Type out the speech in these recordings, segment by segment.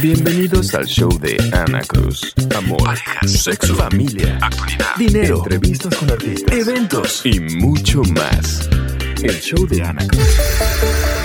Bienvenidos al show de Ana Cruz. Amor, sexo, familia, actualidad, dinero, entrevistas con artistas, eventos y mucho más. El show de Ana Cruz.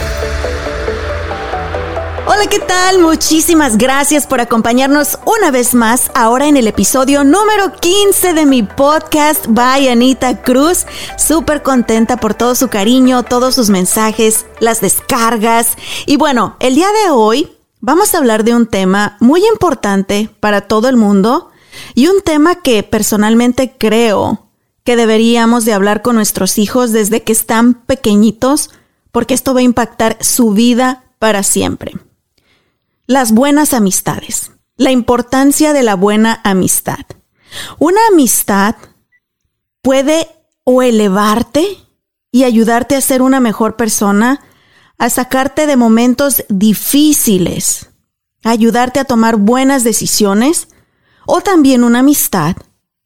Hola, ¿qué tal? Muchísimas gracias por acompañarnos una vez más ahora en el episodio número 15 de mi podcast by Anita Cruz. Súper contenta por todo su cariño, todos sus mensajes, las descargas. Y bueno, el día de hoy vamos a hablar de un tema muy importante para todo el mundo y un tema que personalmente creo que deberíamos de hablar con nuestros hijos desde que están pequeñitos porque esto va a impactar su vida para siempre. Las buenas amistades. La importancia de la buena amistad. Una amistad puede o elevarte y ayudarte a ser una mejor persona, a sacarte de momentos difíciles, a ayudarte a tomar buenas decisiones, o también una amistad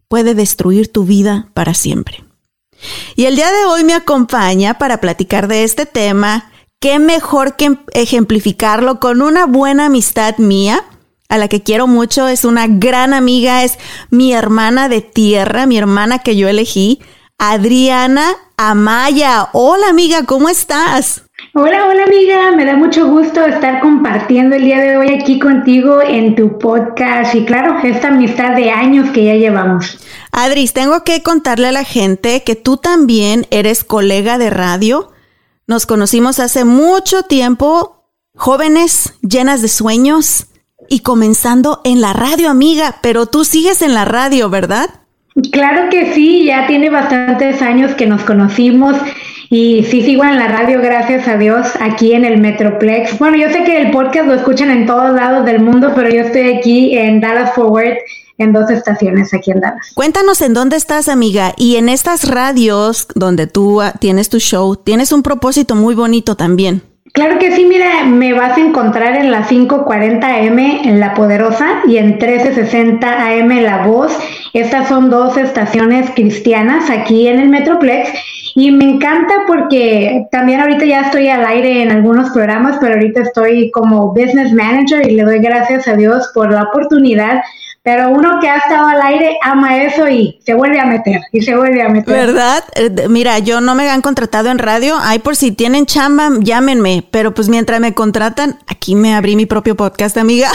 puede destruir tu vida para siempre. Y el día de hoy me acompaña para platicar de este tema qué mejor que ejemplificarlo con una buena amistad mía, a la que quiero mucho, es una gran amiga, es mi hermana de tierra, mi hermana que yo elegí, Adriana Amaya. Hola amiga, ¿cómo estás? Hola, hola amiga, me da mucho gusto estar compartiendo el día de hoy aquí contigo en tu podcast y claro, esta amistad de años que ya llevamos. Adris, tengo que contarle a la gente que tú también eres colega de radio nos conocimos hace mucho tiempo, jóvenes, llenas de sueños y comenzando en la radio, amiga, pero tú sigues en la radio, ¿verdad? Claro que sí, ya tiene bastantes años que nos conocimos y sí sigo en la radio, gracias a Dios, aquí en el Metroplex. Bueno, yo sé que el podcast lo escuchan en todos lados del mundo, pero yo estoy aquí en Dallas Forward en dos estaciones aquí en Dallas. Cuéntanos en dónde estás, amiga, y en estas radios donde tú ah, tienes tu show, tienes un propósito muy bonito también. Claro que sí, mira, me vas a encontrar en la 540M en La Poderosa y en 1360 AM La Voz. Estas son dos estaciones cristianas aquí en el Metroplex y me encanta porque también ahorita ya estoy al aire en algunos programas, pero ahorita estoy como business manager y le doy gracias a Dios por la oportunidad pero uno que ha estado al aire ama eso y se vuelve a meter y se vuelve a meter. ¿Verdad? Eh, mira, yo no me han contratado en radio. Ay, por si tienen chamba, llámenme. Pero pues mientras me contratan, aquí me abrí mi propio podcast, amiga.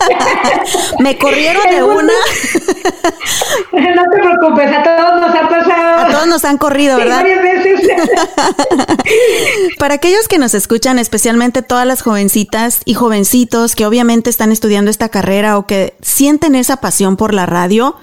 me corrieron de una. no te preocupes, a todos nos ha pasado. A todos nos han corrido, ¿verdad? varias veces. Para aquellos que nos escuchan, especialmente todas las jovencitas y jovencitos que obviamente están estudiando esta carrera o que sienten esa pasión por la radio.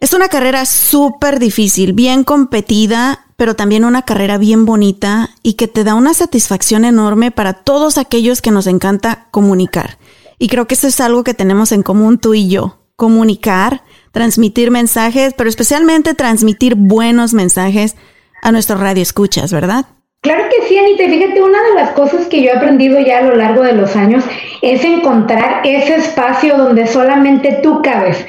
Es una carrera súper difícil, bien competida, pero también una carrera bien bonita y que te da una satisfacción enorme para todos aquellos que nos encanta comunicar. Y creo que eso es algo que tenemos en común tú y yo, comunicar, transmitir mensajes, pero especialmente transmitir buenos mensajes a nuestro radio escuchas, ¿verdad? Claro que sí, Anita. Fíjate, una de las cosas que yo he aprendido ya a lo largo de los años es encontrar ese espacio donde solamente tú cabes.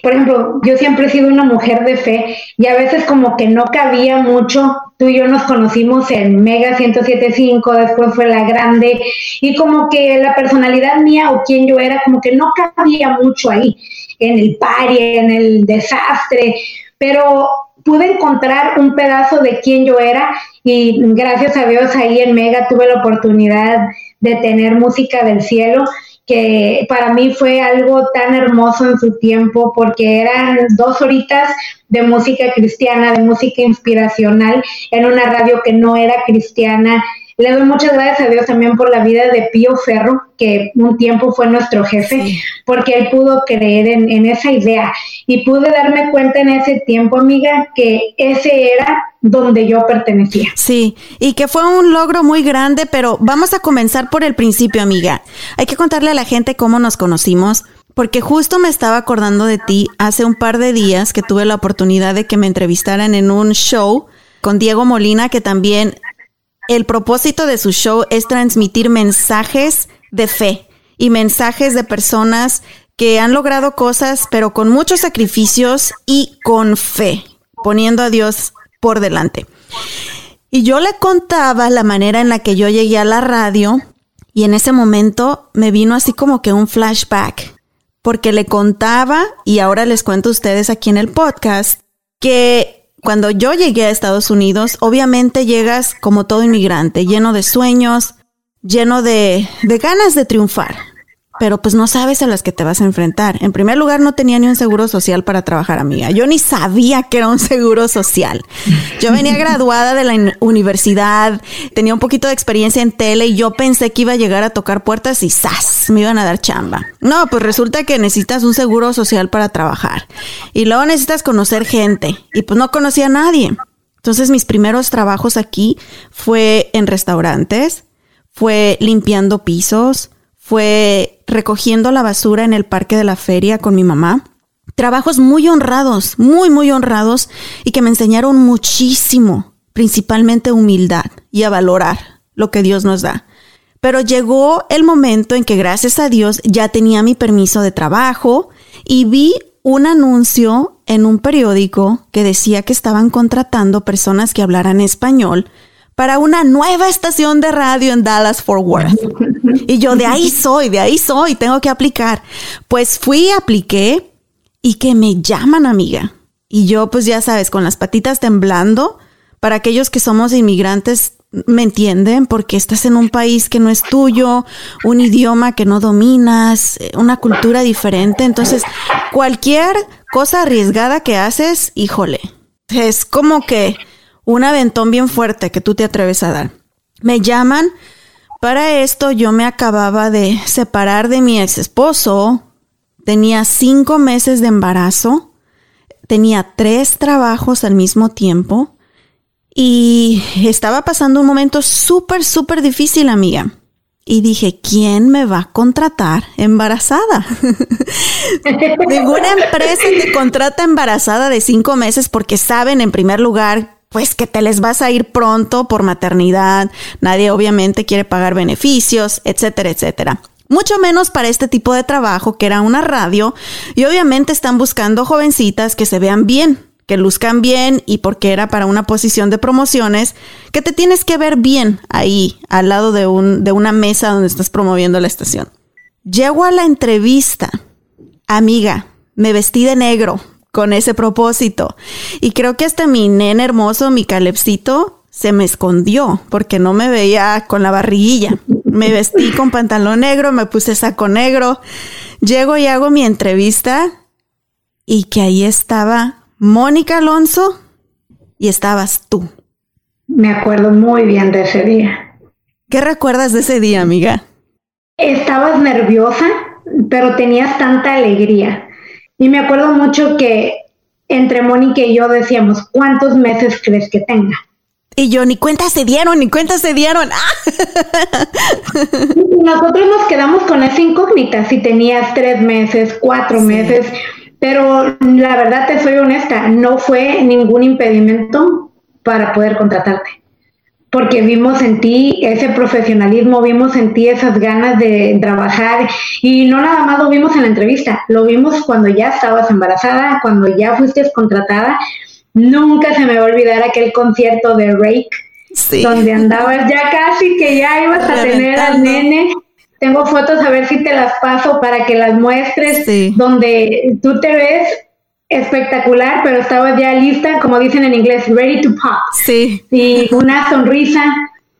Por ejemplo, yo siempre he sido una mujer de fe y a veces como que no cabía mucho. Tú y yo nos conocimos en Mega 107.5, después fue La Grande y como que la personalidad mía o quien yo era como que no cabía mucho ahí, en el pari, en el desastre, pero pude encontrar un pedazo de quién yo era y gracias a Dios ahí en Mega tuve la oportunidad de tener música del cielo que para mí fue algo tan hermoso en su tiempo porque eran dos horitas de música cristiana, de música inspiracional en una radio que no era cristiana, Le doy muchas gracias a Dios también por la vida de Pío Ferro, que un tiempo fue nuestro jefe, porque él pudo creer en, en esa idea y pude darme cuenta en ese tiempo, amiga, que ese era donde yo pertenecía. Sí, y que fue un logro muy grande, pero vamos a comenzar por el principio, amiga. Hay que contarle a la gente cómo nos conocimos. Porque justo me estaba acordando de ti hace un par de días que tuve la oportunidad de que me entrevistaran en un show con Diego Molina, que también el propósito de su show es transmitir mensajes de fe y mensajes de personas que han logrado cosas, pero con muchos sacrificios y con fe, poniendo a Dios por delante. Y yo le contaba la manera en la que yo llegué a la radio y en ese momento me vino así como que un flashback porque le contaba, y ahora les cuento a ustedes aquí en el podcast, que cuando yo llegué a Estados Unidos, obviamente llegas como todo inmigrante, lleno de sueños, lleno de, de ganas de triunfar pero pues no sabes a las que te vas a enfrentar. En primer lugar, no tenía ni un seguro social para trabajar, amiga. Yo ni sabía que era un seguro social. Yo venía graduada de la universidad, tenía un poquito de experiencia en tele y yo pensé que iba a llegar a tocar puertas y ¡zas! Me iban a dar chamba. No, pues resulta que necesitas un seguro social para trabajar. Y luego necesitas conocer gente. Y pues no conocía a nadie. Entonces mis primeros trabajos aquí fue en restaurantes, fue limpiando pisos, fue recogiendo la basura en el parque de la feria con mi mamá. Trabajos muy honrados, muy, muy honrados y que me enseñaron muchísimo, principalmente humildad y a valorar lo que Dios nos da. Pero llegó el momento en que gracias a Dios ya tenía mi permiso de trabajo y vi un anuncio en un periódico que decía que estaban contratando personas que hablaran español para una nueva estación de radio en Dallas Fort Worth. Y yo de ahí soy, de ahí soy, tengo que aplicar. Pues fui, apliqué y que me llaman amiga. Y yo pues ya sabes, con las patitas temblando, para aquellos que somos inmigrantes, me entienden porque estás en un país que no es tuyo, un idioma que no dominas, una cultura diferente. Entonces, cualquier cosa arriesgada que haces, híjole, es como que un aventón bien fuerte que tú te atreves a dar. Me llaman. Para esto yo me acababa de separar de mi ex esposo. Tenía cinco meses de embarazo. Tenía tres trabajos al mismo tiempo. Y estaba pasando un momento súper, súper difícil, amiga. Y dije, ¿quién me va a contratar embarazada? Ninguna empresa te contrata embarazada de cinco meses porque saben, en primer lugar, pues que te les vas a ir pronto por maternidad, nadie obviamente quiere pagar beneficios, etcétera, etcétera. Mucho menos para este tipo de trabajo que era una radio y obviamente están buscando jovencitas que se vean bien, que luzcan bien y porque era para una posición de promociones, que te tienes que ver bien ahí, al lado de, un, de una mesa donde estás promoviendo la estación. Llego a la entrevista. Amiga, me vestí de negro, con ese propósito. Y creo que hasta mi nene hermoso, mi calepcito, se me escondió porque no me veía con la barriguilla. Me vestí con pantalón negro, me puse saco negro. Llego y hago mi entrevista y que ahí estaba Mónica Alonso y estabas tú. Me acuerdo muy bien de ese día. ¿Qué recuerdas de ese día, amiga? Estabas nerviosa, pero tenías tanta alegría. Y me acuerdo mucho que entre Mónica y yo decíamos, ¿cuántos meses crees que tenga? Y yo, ni cuenta se dieron, ni cuenta se dieron. Nosotros nos quedamos con esa incógnita, si tenías tres meses, cuatro meses, pero la verdad te soy honesta, no fue ningún impedimento para poder contratarte porque vimos en ti ese profesionalismo, vimos en ti esas ganas de trabajar y no nada más lo vimos en la entrevista, lo vimos cuando ya estabas embarazada, cuando ya fuiste contratada. Nunca se me va a olvidar aquel concierto de Rake, donde andabas ya casi que ya ibas a tener al nene. Tengo fotos a ver si te las paso para que las muestres, donde tú te ves espectacular, pero estaba ya lista, como dicen en inglés, ready to pop. Sí. Y una sonrisa,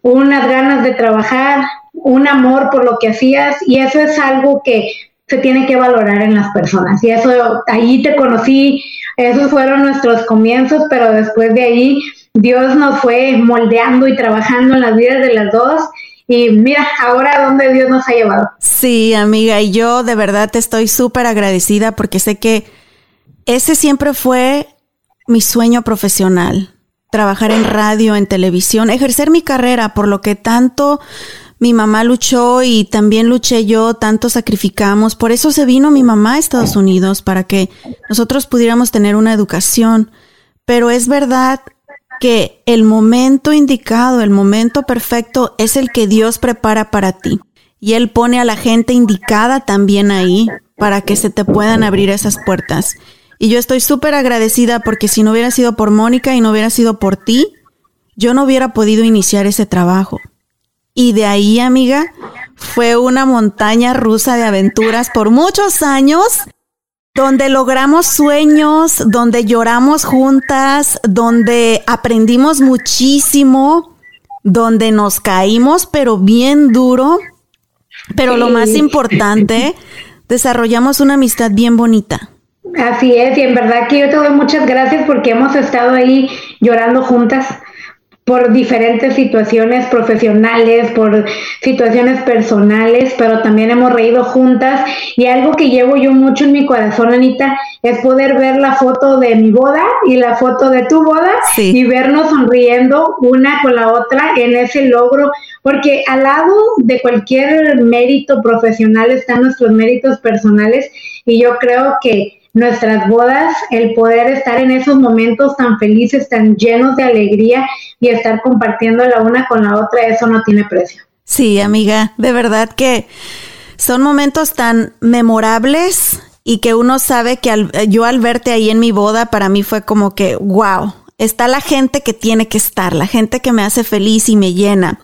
unas ganas de trabajar, un amor por lo que hacías, y eso es algo que se tiene que valorar en las personas. Y eso, ahí te conocí, esos fueron nuestros comienzos, pero después de ahí Dios nos fue moldeando y trabajando en las vidas de las dos. Y mira, ahora dónde Dios nos ha llevado. Sí, amiga, y yo de verdad te estoy súper agradecida porque sé que ese siempre fue mi sueño profesional. Trabajar en radio, en televisión, ejercer mi carrera, por lo que tanto mi mamá luchó y también luché yo, tanto sacrificamos. Por eso se vino mi mamá a Estados Unidos, para que nosotros pudiéramos tener una educación. Pero es verdad que el momento indicado, el momento perfecto es el que Dios prepara para ti. Y Él pone a la gente indicada también ahí para que se te puedan abrir esas puertas. Y yo estoy súper agradecida porque si no hubiera sido por Mónica y no hubiera sido por ti, yo no hubiera podido iniciar ese trabajo. Y de ahí, amiga, fue una montaña rusa de aventuras por muchos años, donde logramos sueños, donde lloramos juntas, donde aprendimos muchísimo, donde nos caímos, pero bien duro. Pero lo más importante, desarrollamos una amistad bien bonita. Así es, y en verdad que yo te doy muchas gracias porque hemos estado ahí llorando juntas por diferentes situaciones profesionales, por situaciones personales, pero también hemos reído juntas. Y algo que llevo yo mucho en mi corazón, Anita, es poder ver la foto de mi boda y la foto de tu boda y vernos sonriendo una con la otra en ese logro, porque al lado de cualquier mérito profesional están nuestros méritos personales y yo creo que nuestras bodas, el poder estar en esos momentos tan felices, tan llenos de alegría y estar compartiendo la una con la otra, eso no tiene precio. Sí, amiga, de verdad que son momentos tan memorables y que uno sabe que yo al verte ahí en mi boda, para mí fue como que, wow, está la gente que tiene que estar, la gente que me hace feliz y me llena.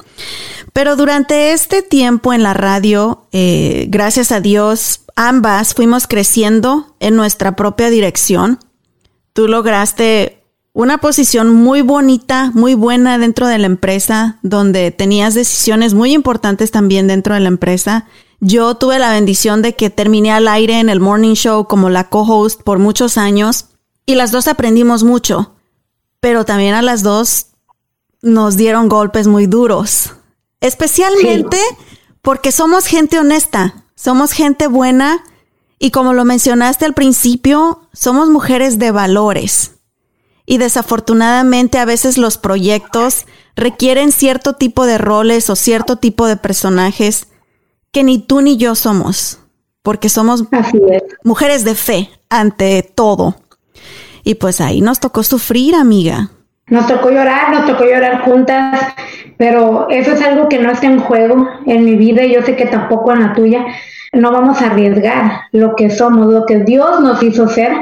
Pero durante este tiempo en la radio, eh, gracias a Dios, ambas fuimos creciendo en nuestra propia dirección. Tú lograste una posición muy bonita, muy buena dentro de la empresa, donde tenías decisiones muy importantes también dentro de la empresa. Yo tuve la bendición de que terminé al aire en el Morning Show como la co-host por muchos años y las dos aprendimos mucho, pero también a las dos nos dieron golpes muy duros, especialmente porque somos gente honesta. Somos gente buena y como lo mencionaste al principio, somos mujeres de valores. Y desafortunadamente a veces los proyectos requieren cierto tipo de roles o cierto tipo de personajes que ni tú ni yo somos, porque somos mujeres de fe ante todo. Y pues ahí nos tocó sufrir, amiga. Nos tocó llorar, nos tocó llorar juntas, pero eso es algo que no está en juego en mi vida y yo sé que tampoco en la tuya. No vamos a arriesgar lo que somos, lo que Dios nos hizo ser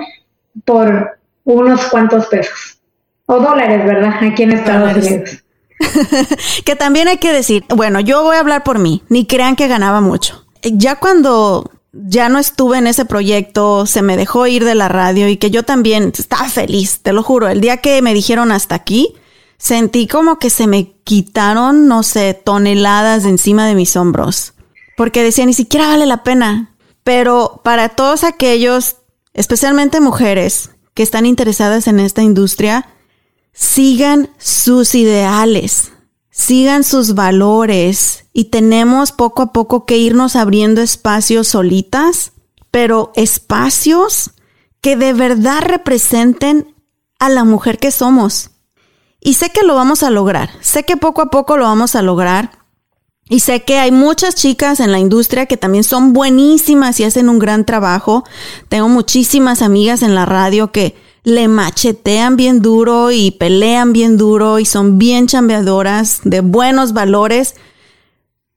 por unos cuantos pesos o dólares, ¿verdad? Aquí en Estados Unidos. que también hay que decir, bueno, yo voy a hablar por mí, ni crean que ganaba mucho. Ya cuando ya no estuve en ese proyecto, se me dejó ir de la radio y que yo también estaba feliz, te lo juro. El día que me dijeron hasta aquí, sentí como que se me quitaron, no sé, toneladas de encima de mis hombros. Porque decía, ni siquiera vale la pena. Pero para todos aquellos, especialmente mujeres, que están interesadas en esta industria, sigan sus ideales, sigan sus valores y tenemos poco a poco que irnos abriendo espacios solitas, pero espacios que de verdad representen a la mujer que somos. Y sé que lo vamos a lograr, sé que poco a poco lo vamos a lograr. Y sé que hay muchas chicas en la industria que también son buenísimas y hacen un gran trabajo. Tengo muchísimas amigas en la radio que le machetean bien duro y pelean bien duro y son bien chambeadoras de buenos valores,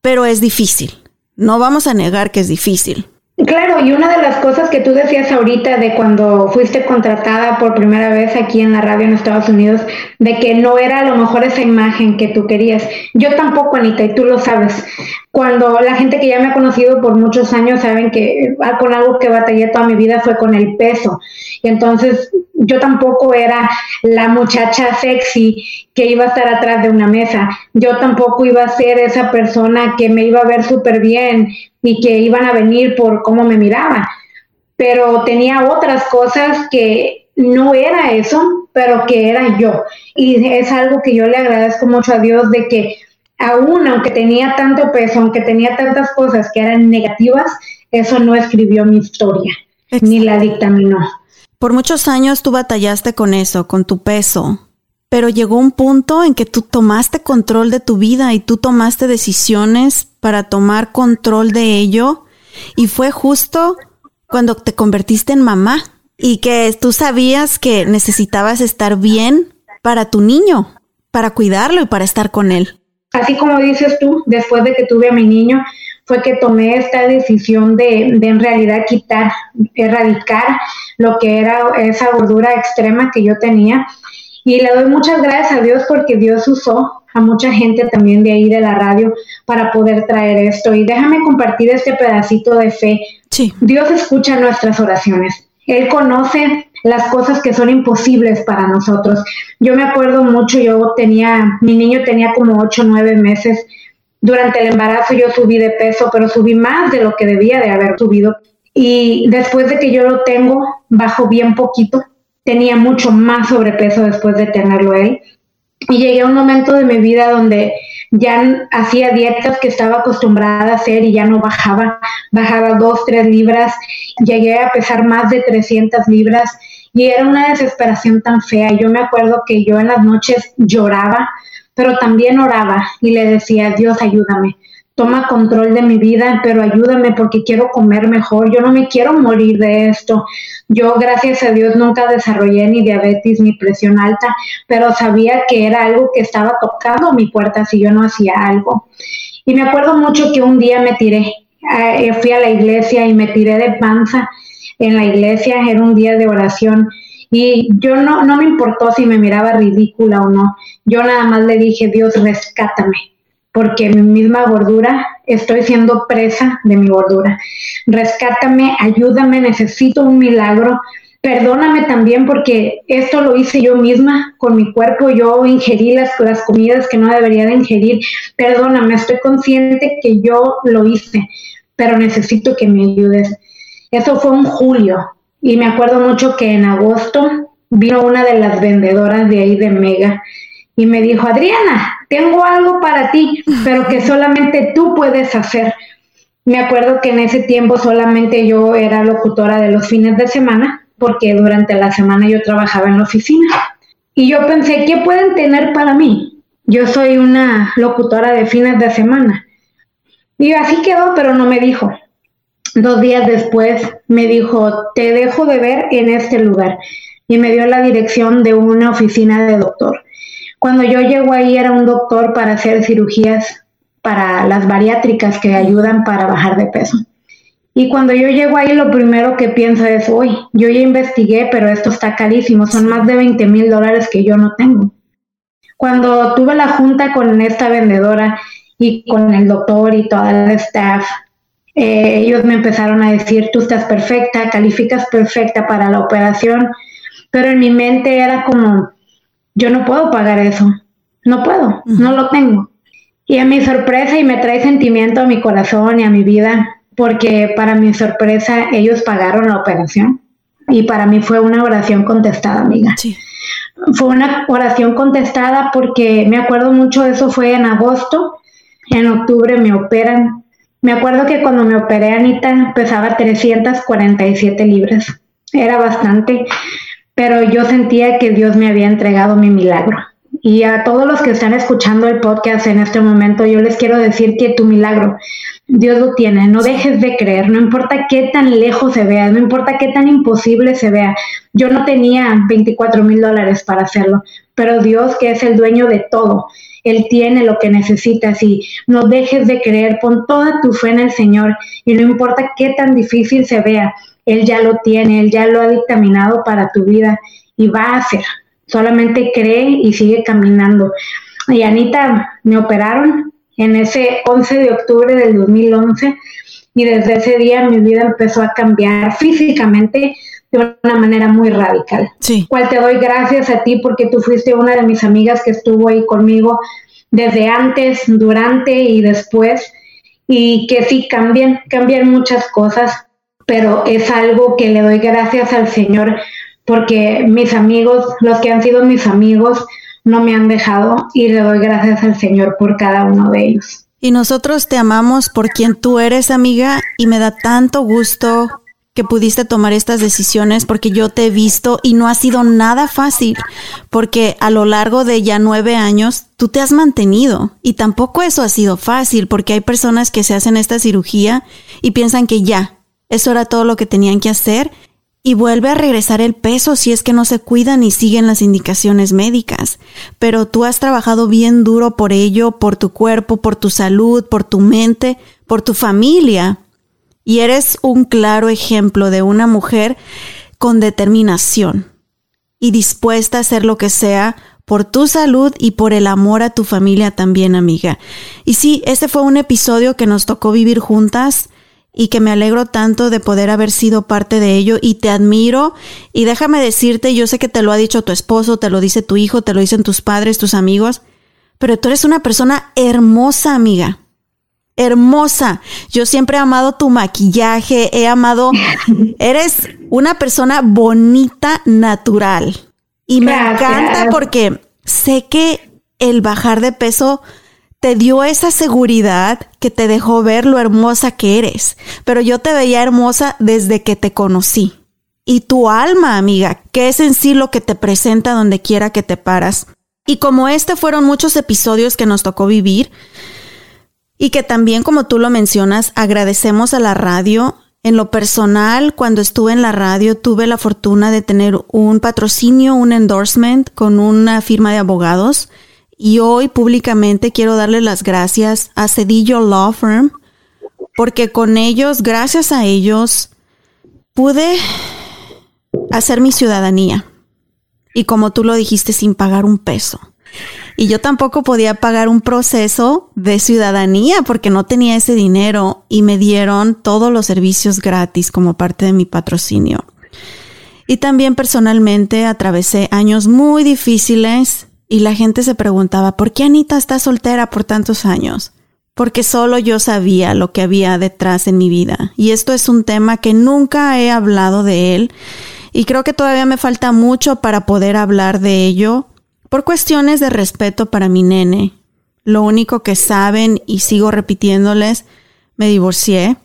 pero es difícil. No vamos a negar que es difícil. Claro, y una de las cosas que tú decías ahorita de cuando fuiste contratada por primera vez aquí en la radio en Estados Unidos, de que no era a lo mejor esa imagen que tú querías. Yo tampoco, Anita, y tú lo sabes. Cuando la gente que ya me ha conocido por muchos años saben que ah, con algo que batallé toda mi vida fue con el peso. Y entonces yo tampoco era la muchacha sexy que iba a estar atrás de una mesa. Yo tampoco iba a ser esa persona que me iba a ver súper bien y que iban a venir por cómo me miraba. Pero tenía otras cosas que no era eso, pero que era yo. Y es algo que yo le agradezco mucho a Dios de que aún aunque tenía tanto peso, aunque tenía tantas cosas que eran negativas, eso no escribió mi historia, ni la dictaminó. Por muchos años tú batallaste con eso, con tu peso, pero llegó un punto en que tú tomaste control de tu vida y tú tomaste decisiones para tomar control de ello y fue justo cuando te convertiste en mamá y que tú sabías que necesitabas estar bien para tu niño, para cuidarlo y para estar con él. Así como dices tú, después de que tuve a mi niño, fue que tomé esta decisión de, de, en realidad quitar, erradicar lo que era esa gordura extrema que yo tenía. Y le doy muchas gracias a Dios porque Dios usó a mucha gente también de ahí de la radio para poder traer esto. Y déjame compartir este pedacito de fe. Sí. Dios escucha nuestras oraciones. Él conoce las cosas que son imposibles para nosotros. Yo me acuerdo mucho, yo tenía, mi niño tenía como 8 o 9 meses. Durante el embarazo yo subí de peso, pero subí más de lo que debía de haber subido. Y después de que yo lo tengo, bajo bien poquito. Tenía mucho más sobrepeso después de tenerlo él. Y llegué a un momento de mi vida donde ya hacía dietas que estaba acostumbrada a hacer y ya no bajaba, bajaba dos, tres libras, llegué a pesar más de 300 libras y era una desesperación tan fea. Yo me acuerdo que yo en las noches lloraba, pero también oraba y le decía, Dios, ayúdame, toma control de mi vida, pero ayúdame porque quiero comer mejor, yo no me quiero morir de esto. Yo, gracias a Dios, nunca desarrollé ni diabetes ni presión alta, pero sabía que era algo que estaba tocando mi puerta si yo no hacía algo. Y me acuerdo mucho que un día me tiré, eh, fui a la iglesia y me tiré de panza en la iglesia, era un día de oración. Y yo no, no me importó si me miraba ridícula o no. Yo nada más le dije, Dios, rescátame porque mi misma gordura, estoy siendo presa de mi gordura. Rescátame, ayúdame, necesito un milagro. Perdóname también porque esto lo hice yo misma con mi cuerpo, yo ingerí las, las comidas que no debería de ingerir. Perdóname, estoy consciente que yo lo hice, pero necesito que me ayudes. Eso fue en julio y me acuerdo mucho que en agosto vino una de las vendedoras de ahí de Mega y me dijo, Adriana, tengo algo para ti, pero que solamente tú puedes hacer. Me acuerdo que en ese tiempo solamente yo era locutora de los fines de semana, porque durante la semana yo trabajaba en la oficina. Y yo pensé, ¿qué pueden tener para mí? Yo soy una locutora de fines de semana. Y así quedó, pero no me dijo. Dos días después me dijo, te dejo de ver en este lugar. Y me dio la dirección de una oficina de doctor. Cuando yo llego ahí era un doctor para hacer cirugías para las bariátricas que ayudan para bajar de peso. Y cuando yo llego ahí, lo primero que pienso es, uy, yo ya investigué, pero esto está carísimo, son más de 20 mil dólares que yo no tengo. Cuando tuve la junta con esta vendedora y con el doctor y toda el staff, eh, ellos me empezaron a decir, tú estás perfecta, calificas perfecta para la operación, pero en mi mente era como, yo no puedo pagar eso, no puedo, no lo tengo. Y a mi sorpresa y me trae sentimiento a mi corazón y a mi vida, porque para mi sorpresa ellos pagaron la operación y para mí fue una oración contestada, amiga. Sí. Fue una oración contestada porque me acuerdo mucho, eso fue en agosto, en octubre me operan. Me acuerdo que cuando me operé, Anita, pesaba 347 libras. Era bastante pero yo sentía que Dios me había entregado mi milagro. Y a todos los que están escuchando el podcast en este momento, yo les quiero decir que tu milagro, Dios lo tiene. No dejes de creer, no importa qué tan lejos se vea, no importa qué tan imposible se vea. Yo no tenía 24 mil dólares para hacerlo, pero Dios, que es el dueño de todo, Él tiene lo que necesitas y no dejes de creer, pon toda tu fe en el Señor y no importa qué tan difícil se vea, él ya lo tiene, Él ya lo ha dictaminado para tu vida y va a hacer. Solamente cree y sigue caminando. Y Anita, me operaron en ese 11 de octubre del 2011 y desde ese día mi vida empezó a cambiar físicamente de una manera muy radical. Sí. Cual te doy gracias a ti porque tú fuiste una de mis amigas que estuvo ahí conmigo desde antes, durante y después y que sí cambian, cambian muchas cosas pero es algo que le doy gracias al Señor porque mis amigos, los que han sido mis amigos, no me han dejado y le doy gracias al Señor por cada uno de ellos. Y nosotros te amamos por quien tú eres, amiga, y me da tanto gusto que pudiste tomar estas decisiones porque yo te he visto y no ha sido nada fácil porque a lo largo de ya nueve años tú te has mantenido y tampoco eso ha sido fácil porque hay personas que se hacen esta cirugía y piensan que ya, eso era todo lo que tenían que hacer y vuelve a regresar el peso si es que no se cuidan y siguen las indicaciones médicas. Pero tú has trabajado bien duro por ello, por tu cuerpo, por tu salud, por tu mente, por tu familia y eres un claro ejemplo de una mujer con determinación y dispuesta a hacer lo que sea por tu salud y por el amor a tu familia también, amiga. Y sí, este fue un episodio que nos tocó vivir juntas y que me alegro tanto de poder haber sido parte de ello y te admiro y déjame decirte, yo sé que te lo ha dicho tu esposo, te lo dice tu hijo, te lo dicen tus padres, tus amigos, pero tú eres una persona hermosa, amiga hermosa. Yo siempre he amado tu maquillaje, he amado, eres una persona bonita, natural. Y me encanta porque sé que el bajar de peso te dio esa seguridad que te dejó ver lo hermosa que eres. Pero yo te veía hermosa desde que te conocí. Y tu alma, amiga, que es en sí lo que te presenta donde quiera que te paras. Y como este fueron muchos episodios que nos tocó vivir, y que también, como tú lo mencionas, agradecemos a la radio. En lo personal, cuando estuve en la radio, tuve la fortuna de tener un patrocinio, un endorsement con una firma de abogados. Y hoy públicamente quiero darle las gracias a Cedillo Law Firm, porque con ellos, gracias a ellos, pude hacer mi ciudadanía. Y como tú lo dijiste, sin pagar un peso. Y yo tampoco podía pagar un proceso de ciudadanía porque no tenía ese dinero y me dieron todos los servicios gratis como parte de mi patrocinio. Y también personalmente atravesé años muy difíciles y la gente se preguntaba, ¿por qué Anita está soltera por tantos años? Porque solo yo sabía lo que había detrás en mi vida. Y esto es un tema que nunca he hablado de él y creo que todavía me falta mucho para poder hablar de ello por cuestiones de respeto para mi nene, lo único que saben y sigo repitiéndoles, me divorcié.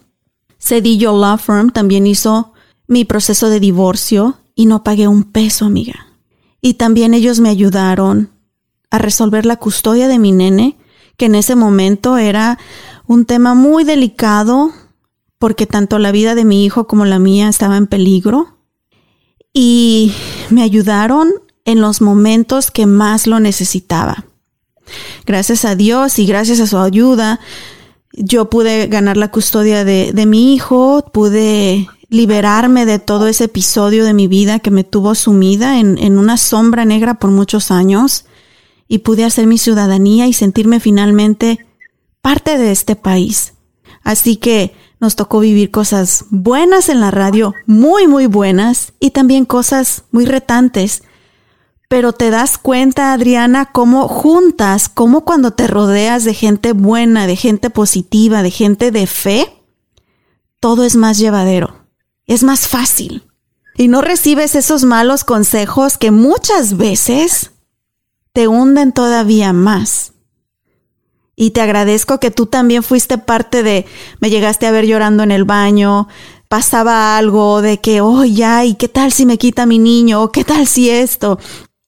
Cedillo Law Firm también hizo mi proceso de divorcio y no pagué un peso, amiga. Y también ellos me ayudaron a resolver la custodia de mi nene, que en ese momento era un tema muy delicado porque tanto la vida de mi hijo como la mía estaba en peligro. Y me ayudaron en los momentos que más lo necesitaba. Gracias a Dios y gracias a su ayuda, yo pude ganar la custodia de, mi hijo, pude liberarme de todo ese episodio de mi vida que me tuvo sumida en, en una sombra negra por muchos años y pude hacer mi ciudadanía y sentirme finalmente parte de este país. Así que nos tocó vivir cosas buenas en la radio, muy, muy buenas, y también cosas muy retantes pero te das cuenta, Adriana, cómo juntas, cómo cuando te rodeas de gente buena, de gente positiva, de gente de fe, todo es más llevadero, es más fácil. Y no recibes esos malos consejos que muchas veces te hunden todavía más. Y te agradezco que tú también fuiste parte de, me llegaste a ver llorando en el baño, pasaba algo de que, oh, ya, ¿y qué tal si me quita mi niño? ¿O qué tal si esto?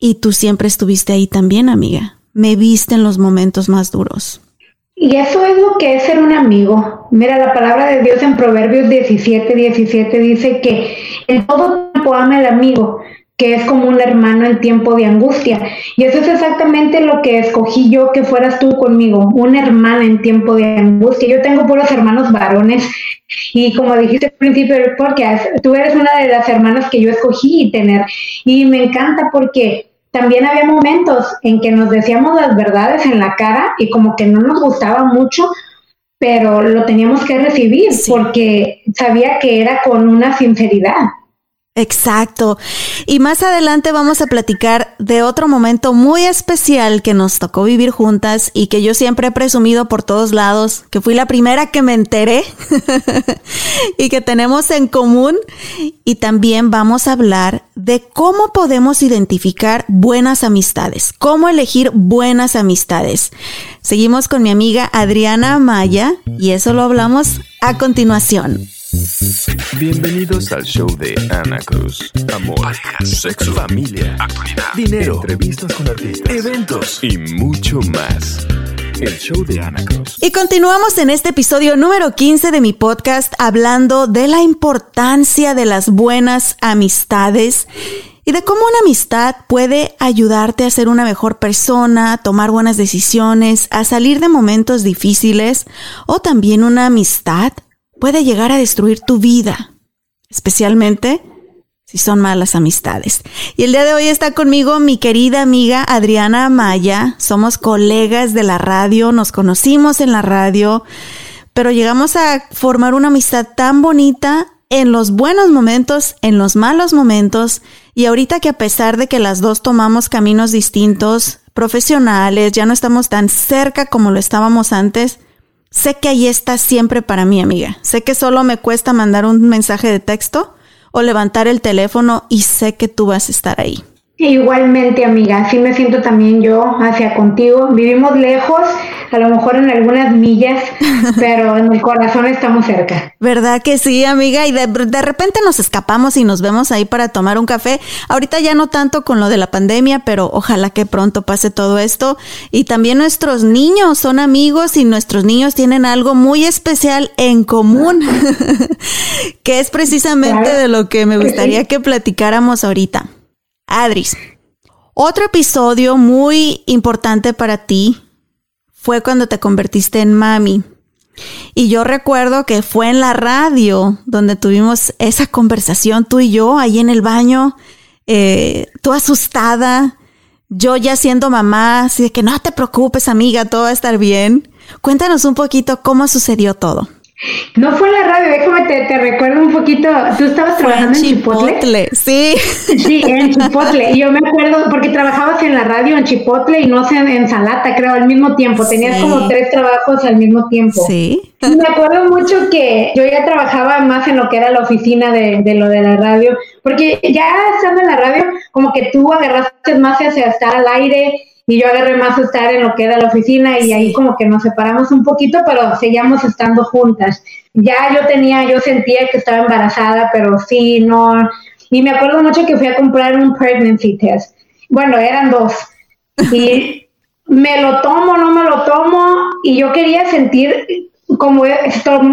Y tú siempre estuviste ahí también, amiga. Me viste en los momentos más duros. Y eso es lo que es ser un amigo. Mira, la palabra de Dios en Proverbios 17, 17 dice que en todo tiempo ama el amigo, que es como un hermano en tiempo de angustia. Y eso es exactamente lo que escogí yo que fueras tú conmigo, un hermano en tiempo de angustia. Yo tengo puros hermanos varones y como dijiste al principio del podcast, tú eres una de las hermanas que yo escogí tener. Y me encanta porque también había momentos en que nos decíamos las verdades en la cara y como que no nos gustaba mucho, pero lo teníamos que recibir porque sabía que era con una sinceridad. Exacto. Y más adelante vamos a platicar de otro momento muy especial que nos tocó vivir juntas y que yo siempre he presumido por todos lados, que fui la primera que me enteré y que tenemos en común. Y también vamos a hablar de cómo podemos identificar buenas amistades, cómo elegir buenas amistades. Seguimos con mi amiga Adriana Maya y eso lo hablamos a continuación. Bienvenidos al show de Ana Cruz. Amor, parejas, sexo, familia, actualidad, dinero, entrevistas con artistas, eventos y mucho más. El show de Ana Cruz. Y continuamos en este episodio número 15 de mi podcast hablando de la importancia de las buenas amistades y de cómo una amistad puede ayudarte a ser una mejor persona, a tomar buenas decisiones, a salir de momentos difíciles o también una amistad puede llegar a destruir tu vida, especialmente si son malas amistades. Y el día de hoy está conmigo mi querida amiga Adriana Maya. Somos colegas de la radio, nos conocimos en la radio, pero llegamos a formar una amistad tan bonita en los buenos momentos, en los malos momentos, y ahorita que a pesar de que las dos tomamos caminos distintos, profesionales, ya no estamos tan cerca como lo estábamos antes, Sé que ahí estás siempre para mí, amiga. Sé que solo me cuesta mandar un mensaje de texto o levantar el teléfono y sé que tú vas a estar ahí. Igualmente, amiga, así me siento también yo hacia contigo. Vivimos lejos, a lo mejor en algunas millas, pero en el corazón estamos cerca. ¿Verdad que sí, amiga? Y de, de, repente nos escapamos y nos vemos ahí para tomar un café. Ahorita ya no tanto con lo de la pandemia, pero ojalá que pronto pase todo esto. Y también nuestros niños son amigos y nuestros niños tienen algo muy especial en común, que es precisamente de lo que me gustaría que platicáramos ahorita. Adris, otro episodio muy importante para ti fue cuando te convertiste en mami. Y yo recuerdo que fue en la radio donde tuvimos esa conversación tú y yo ahí en el baño, eh, tú asustada, yo ya siendo mamá, así de que no te preocupes amiga, todo va a estar bien. Cuéntanos un poquito cómo sucedió todo. No fue en la radio, déjame te, te recuerdo un poquito. Tú estabas trabajando en Chipotle. Sí. Sí, en Chipotle. Y yo me acuerdo, porque trabajabas en la radio en Chipotle y no sé, en Salata, creo, al mismo tiempo. Tenías como tres trabajos al mismo tiempo. Sí. Y me acuerdo mucho que yo ya trabajaba más en lo que era la oficina de, de lo de la radio, porque ya estando en la radio, como que tú agarraste más hacia estar al aire y yo agarré más estar en lo que era la oficina y ahí como que nos separamos un poquito, pero seguíamos estando juntas. Ya yo tenía, yo sentía que estaba embarazada, pero sí, no. Y me acuerdo mucho que fui a comprar un pregnancy test. Bueno, eran dos. Y me lo tomo, no me lo tomo, y yo quería sentir como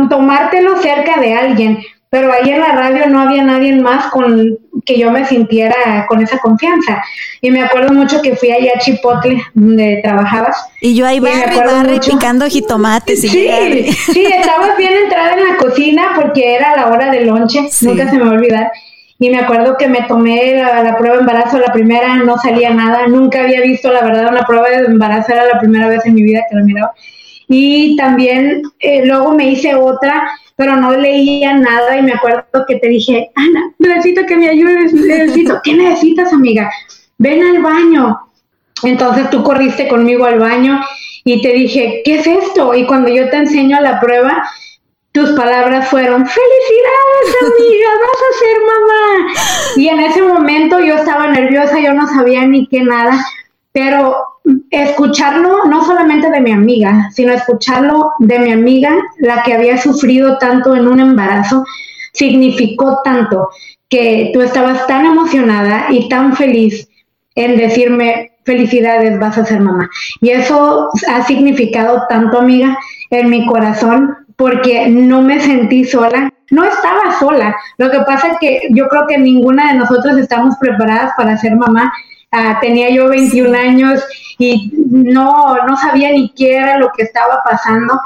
tomártelo cerca de alguien, pero ahí en la radio no había nadie más con que yo me sintiera con esa confianza. Y me acuerdo mucho que fui allá a Chipotle, donde trabajabas. Y yo ahí barre, barre, picando jitomates. Y sí, sí, estaba bien entrada en la cocina porque era la hora del lonche, nunca se me va a olvidar. Y me acuerdo que me tomé la, la, prueba de embarazo, la primera no salía nada, nunca había visto, la verdad, una prueba de embarazo, era la primera vez en mi vida que la miraba. Y también eh, luego me hice otra pero no leía nada y me acuerdo que te dije, Ana, necesito que me ayudes, necesito, ¿qué necesitas, amiga? Ven al baño. Entonces tú corriste conmigo al baño y te dije, ¿qué es esto? Y cuando yo te enseño la prueba, tus palabras fueron, felicidades amiga, vas a ser mamá. Y en ese momento yo estaba nerviosa, yo no sabía ni qué nada, pero escucharlo no solamente de mi amiga, sino escucharlo de mi amiga, la que había sufrido tanto en un embarazo, significó tanto que tú estabas tan emocionada y tan feliz en decirme felicidades, vas a ser mamá. Y eso ha significado tanto, amiga, en mi corazón, porque no me sentí sola. No estaba sola. Lo que pasa es que yo creo que ninguna de nosotros estamos preparadas para ser mamá Uh, tenía yo 21 años y no, no sabía ni qué era lo que estaba pasando.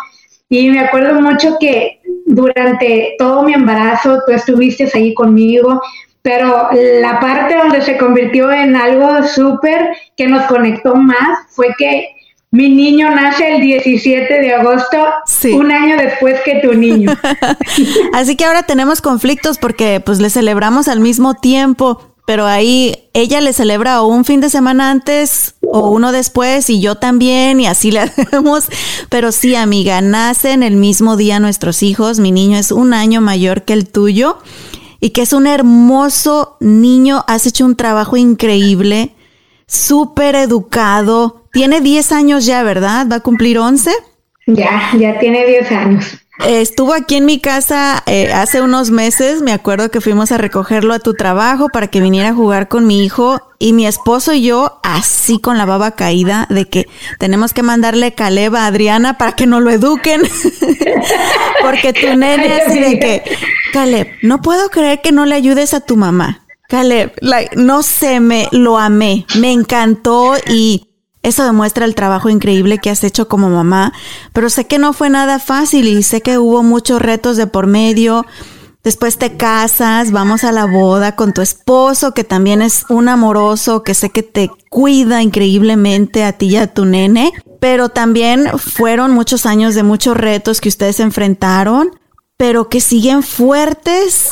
Y me acuerdo mucho que durante todo mi embarazo tú estuviste ahí conmigo, pero la parte donde se convirtió en algo súper que nos conectó más fue que mi niño nace el 17 de agosto, un año después que tu niño. Así que ahora tenemos conflictos porque pues le celebramos al mismo tiempo, pero ahí ella le celebra o un fin de semana antes o uno después y yo también y así le hacemos. Pero sí, amiga, nacen el mismo día nuestros hijos. Mi niño es un año mayor que el tuyo y que es un hermoso niño. Has hecho un trabajo increíble, súper educado. Tiene 10 años ya, ¿verdad? ¿Va a cumplir 11? Ya, ya tiene 10 años. Estuvo aquí en mi casa eh, hace unos meses, me acuerdo que fuimos a recogerlo a tu trabajo para que viniera a jugar con mi hijo y mi esposo y yo así con la baba caída de que tenemos que mandarle Caleb a Adriana para que no lo eduquen. Porque tu nene así de que, Caleb, no puedo creer que no le ayudes a tu mamá. Caleb, no sé, me lo amé, me encantó y eso demuestra el trabajo increíble que has hecho como mamá, pero sé que no fue nada fácil y sé que hubo muchos retos de por medio. Después te casas, vamos a la boda con tu esposo, que también es un amoroso, que sé que te cuida increíblemente a ti y a tu nene, pero también fueron muchos años de muchos retos que ustedes enfrentaron, pero que siguen fuertes.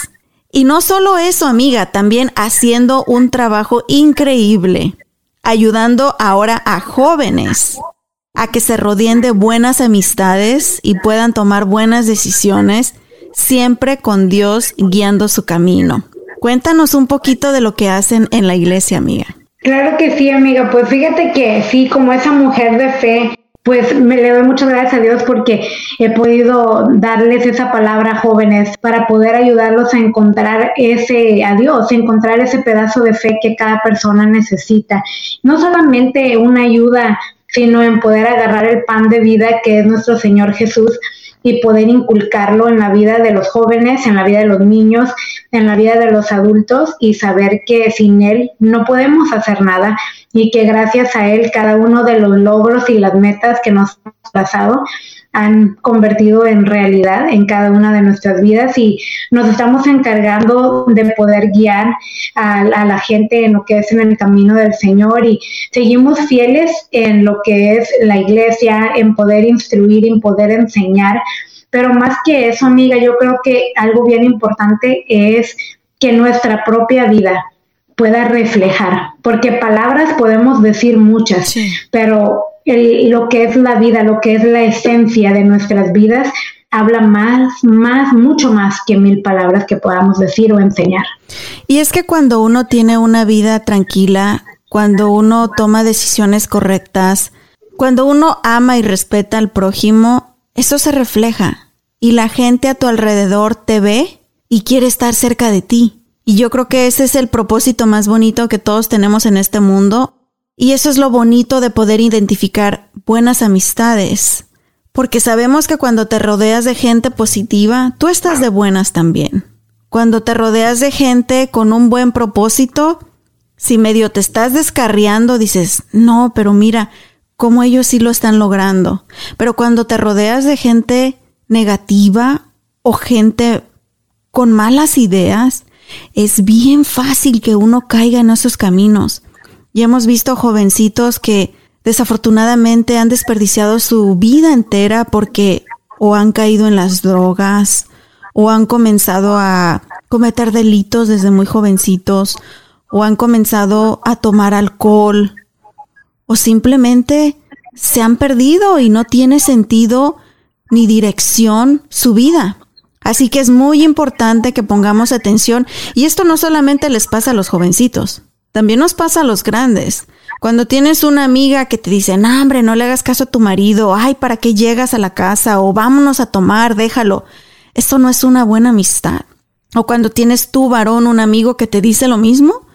Y no solo eso, amiga, también haciendo un trabajo increíble ayudando ahora a jóvenes a que se rodeen de buenas amistades y puedan tomar buenas decisiones, siempre con Dios guiando su camino. Cuéntanos un poquito de lo que hacen en la iglesia, amiga. Claro que sí, amiga. Pues fíjate que sí, como esa mujer de fe pues me le doy muchas gracias a Dios porque he podido darles esa palabra a jóvenes para poder ayudarlos a encontrar ese a Dios, encontrar ese pedazo de fe que cada persona necesita. No solamente una ayuda, sino en poder agarrar el pan de vida que es nuestro Señor Jesús y poder inculcarlo en la vida de los jóvenes, en la vida de los niños, en la vida de los adultos y saber que sin Él no podemos hacer nada y que gracias a Él cada uno de los logros y las metas que nos hemos trazado han convertido en realidad en cada una de nuestras vidas y nos estamos encargando de poder guiar a, la gente en lo que es en el camino del Señor y seguimos fieles en lo que es la iglesia, en poder instruir, en poder enseñar. Pero más que eso, amiga, yo creo que algo bien importante es que nuestra propia vida pueda reflejar, porque palabras podemos decir muchas, pero lo que es la vida, lo que es la esencia de nuestras vidas, habla más, más, mucho más que mil palabras que podamos decir o enseñar. Y es que cuando uno tiene una vida tranquila, cuando uno toma decisiones correctas, cuando uno ama y respeta al prójimo, eso se refleja y la gente a tu alrededor te ve y quiere estar cerca de ti. Y yo creo que ese es el propósito más bonito que todos tenemos en este mundo. Y eso es lo bonito de poder identificar buenas amistades. Porque sabemos que cuando te rodeas de gente positiva, tú estás de buenas también. Cuando te rodeas de gente con un buen propósito, si medio te estás descarriando, dices, no, pero mira, cómo ellos sí lo están logrando. Pero cuando te rodeas de gente negativa o gente con malas ideas, es bien fácil que uno caiga en esos caminos. Y hemos visto jovencitos que desafortunadamente han desperdiciado su vida entera porque o han caído en las drogas o han comenzado a cometer delitos desde muy jovencitos o han comenzado a tomar alcohol o simplemente se han perdido y no tiene sentido ni dirección su vida. Así que es muy importante que pongamos atención y esto no solamente les pasa a los jovencitos, también nos pasa a los grandes. Cuando tienes una amiga que te dice, no, hombre, no le hagas caso a tu marido, ay, ¿para qué llegas a la casa? O vámonos a tomar, déjalo. Esto no es una buena amistad. O cuando tienes tú, varón, un amigo que te dice lo mismo,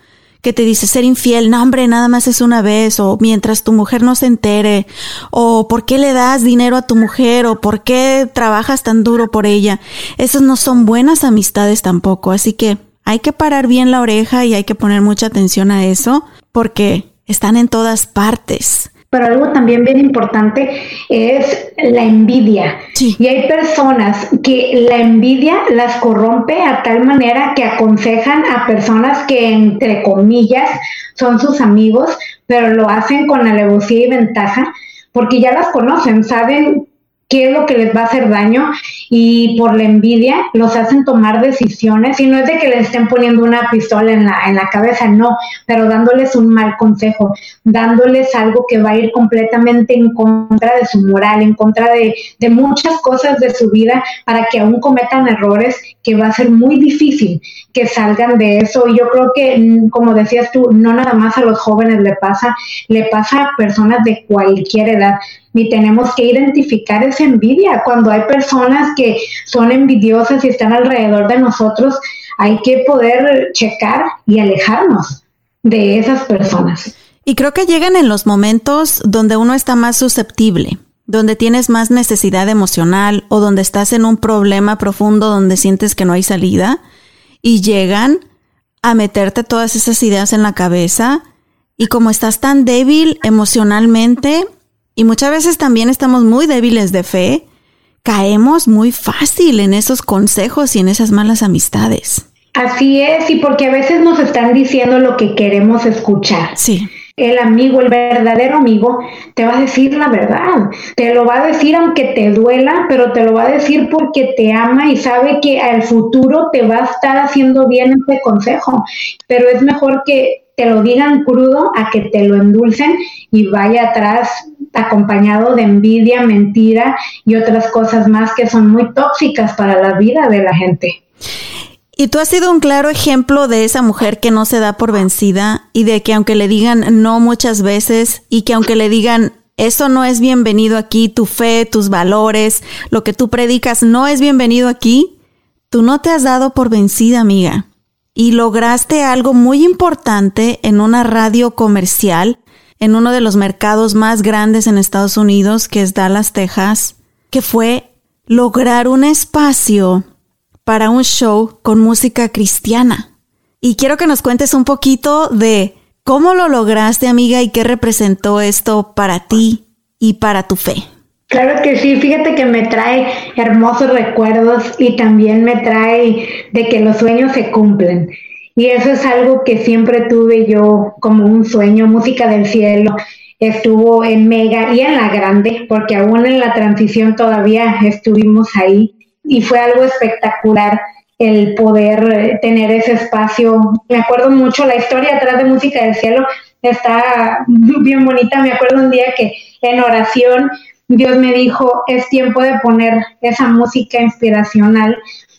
que te dice ser infiel, no hombre, nada más es una vez, o mientras tu mujer no se entere, o por qué le das dinero a tu mujer, o por qué trabajas tan duro por ella. Esas no son buenas amistades tampoco, así que hay que parar bien la oreja y hay que poner mucha atención a eso, porque están en todas partes pero algo también bien importante es la envidia. Y hay personas que la envidia las corrompe a tal manera que aconsejan a personas que, entre comillas, son sus amigos, pero lo hacen con alevosía y ventaja porque ya las conocen, saben qué es lo que les va a hacer daño y por la envidia los hacen tomar decisiones y no es de que les estén poniendo una pistola en la, en la cabeza, no, pero dándoles un mal consejo, dándoles algo que va a ir completamente en contra de su moral, en contra de, de muchas cosas de su vida para que aún cometan errores que va a ser muy difícil que salgan de eso. Y yo creo que, mm, como decías tú, no nada más a los jóvenes le pasa, le pasa a personas de cualquier edad y tenemos que identificar esa envidia. Cuando hay personas que son envidiosas y están alrededor de nosotros, hay que poder checar y alejarnos de esas personas. Y creo que llegan en los momentos donde uno está más susceptible, donde tienes más necesidad emocional o donde estás en un problema profundo donde sientes que no hay salida y llegan a meterte todas esas ideas en la cabeza y como estás tan débil emocionalmente, y muchas veces también estamos muy débiles de fe, caemos muy fácil en esos consejos y en esas malas amistades. Así es, y porque a veces nos están diciendo lo que queremos escuchar. Sí. El amigo, el verdadero amigo, te va a decir la verdad. Te lo va a decir aunque te duela, pero te lo va a decir porque te ama y sabe que al futuro te va a estar haciendo bien ese consejo. Pero es mejor que te lo digan crudo a que te lo endulcen y vaya atrás acompañado de envidia, mentira y otras cosas más que son muy tóxicas para la vida de la gente. Y tú has sido un claro ejemplo de esa mujer que no se da por vencida y de que aunque le digan no muchas veces y que aunque le digan eso no es bienvenido aquí, tu fe, tus valores, lo que tú predicas no es bienvenido aquí, tú no te has dado por vencida, amiga. Y lograste algo muy importante en una radio comercial en uno de los mercados más grandes en Estados Unidos, que es Dallas, Texas, que fue lograr un espacio para un show con música cristiana. Y quiero que nos cuentes un poquito de cómo lo lograste, amiga, y qué representó esto para ti y para tu fe. Claro que sí, fíjate que me trae hermosos recuerdos y también me trae de que los sueños se cumplen. Y eso es algo que siempre tuve yo como un sueño, música del cielo. Estuvo en Mega y en la Grande, porque aún en la transición todavía estuvimos ahí. Y fue algo espectacular el poder eh, tener ese espacio. Me acuerdo mucho la historia atrás de Música del Cielo, está bien bonita. Me acuerdo un día que en oración Dios me dijo, es tiempo de poner esa música inspiracional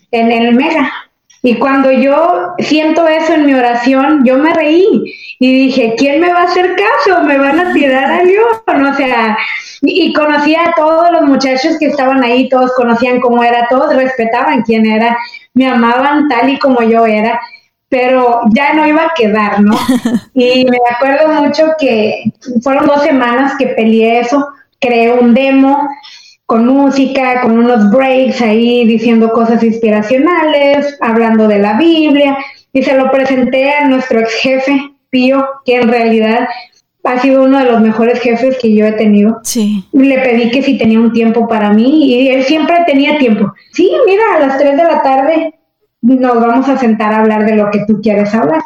en el Mega. Y cuando yo siento eso en mi oración, yo me reí y dije, ¿quién me va a hacer caso? ¿Me van a tirar a León? O sea, y, conocía a todos los muchachos que estaban ahí, todos conocían cómo era, todos respetaban quién era, me amaban tal y como yo era, pero ya no iba a quedar, ¿no? Y me acuerdo mucho que fueron dos semanas que peleé eso, creé un demo, con música, con unos breaks ahí diciendo cosas inspiracionales, hablando de la Biblia, y se lo presenté a nuestro ex jefe, Pío, que en realidad ha sido uno de los mejores jefes que yo he tenido. Sí. Le pedí que si tenía un tiempo para mí y él siempre tenía tiempo. Sí, mira, a las 3 de la tarde nos vamos a sentar a hablar de lo que tú quieres hablar.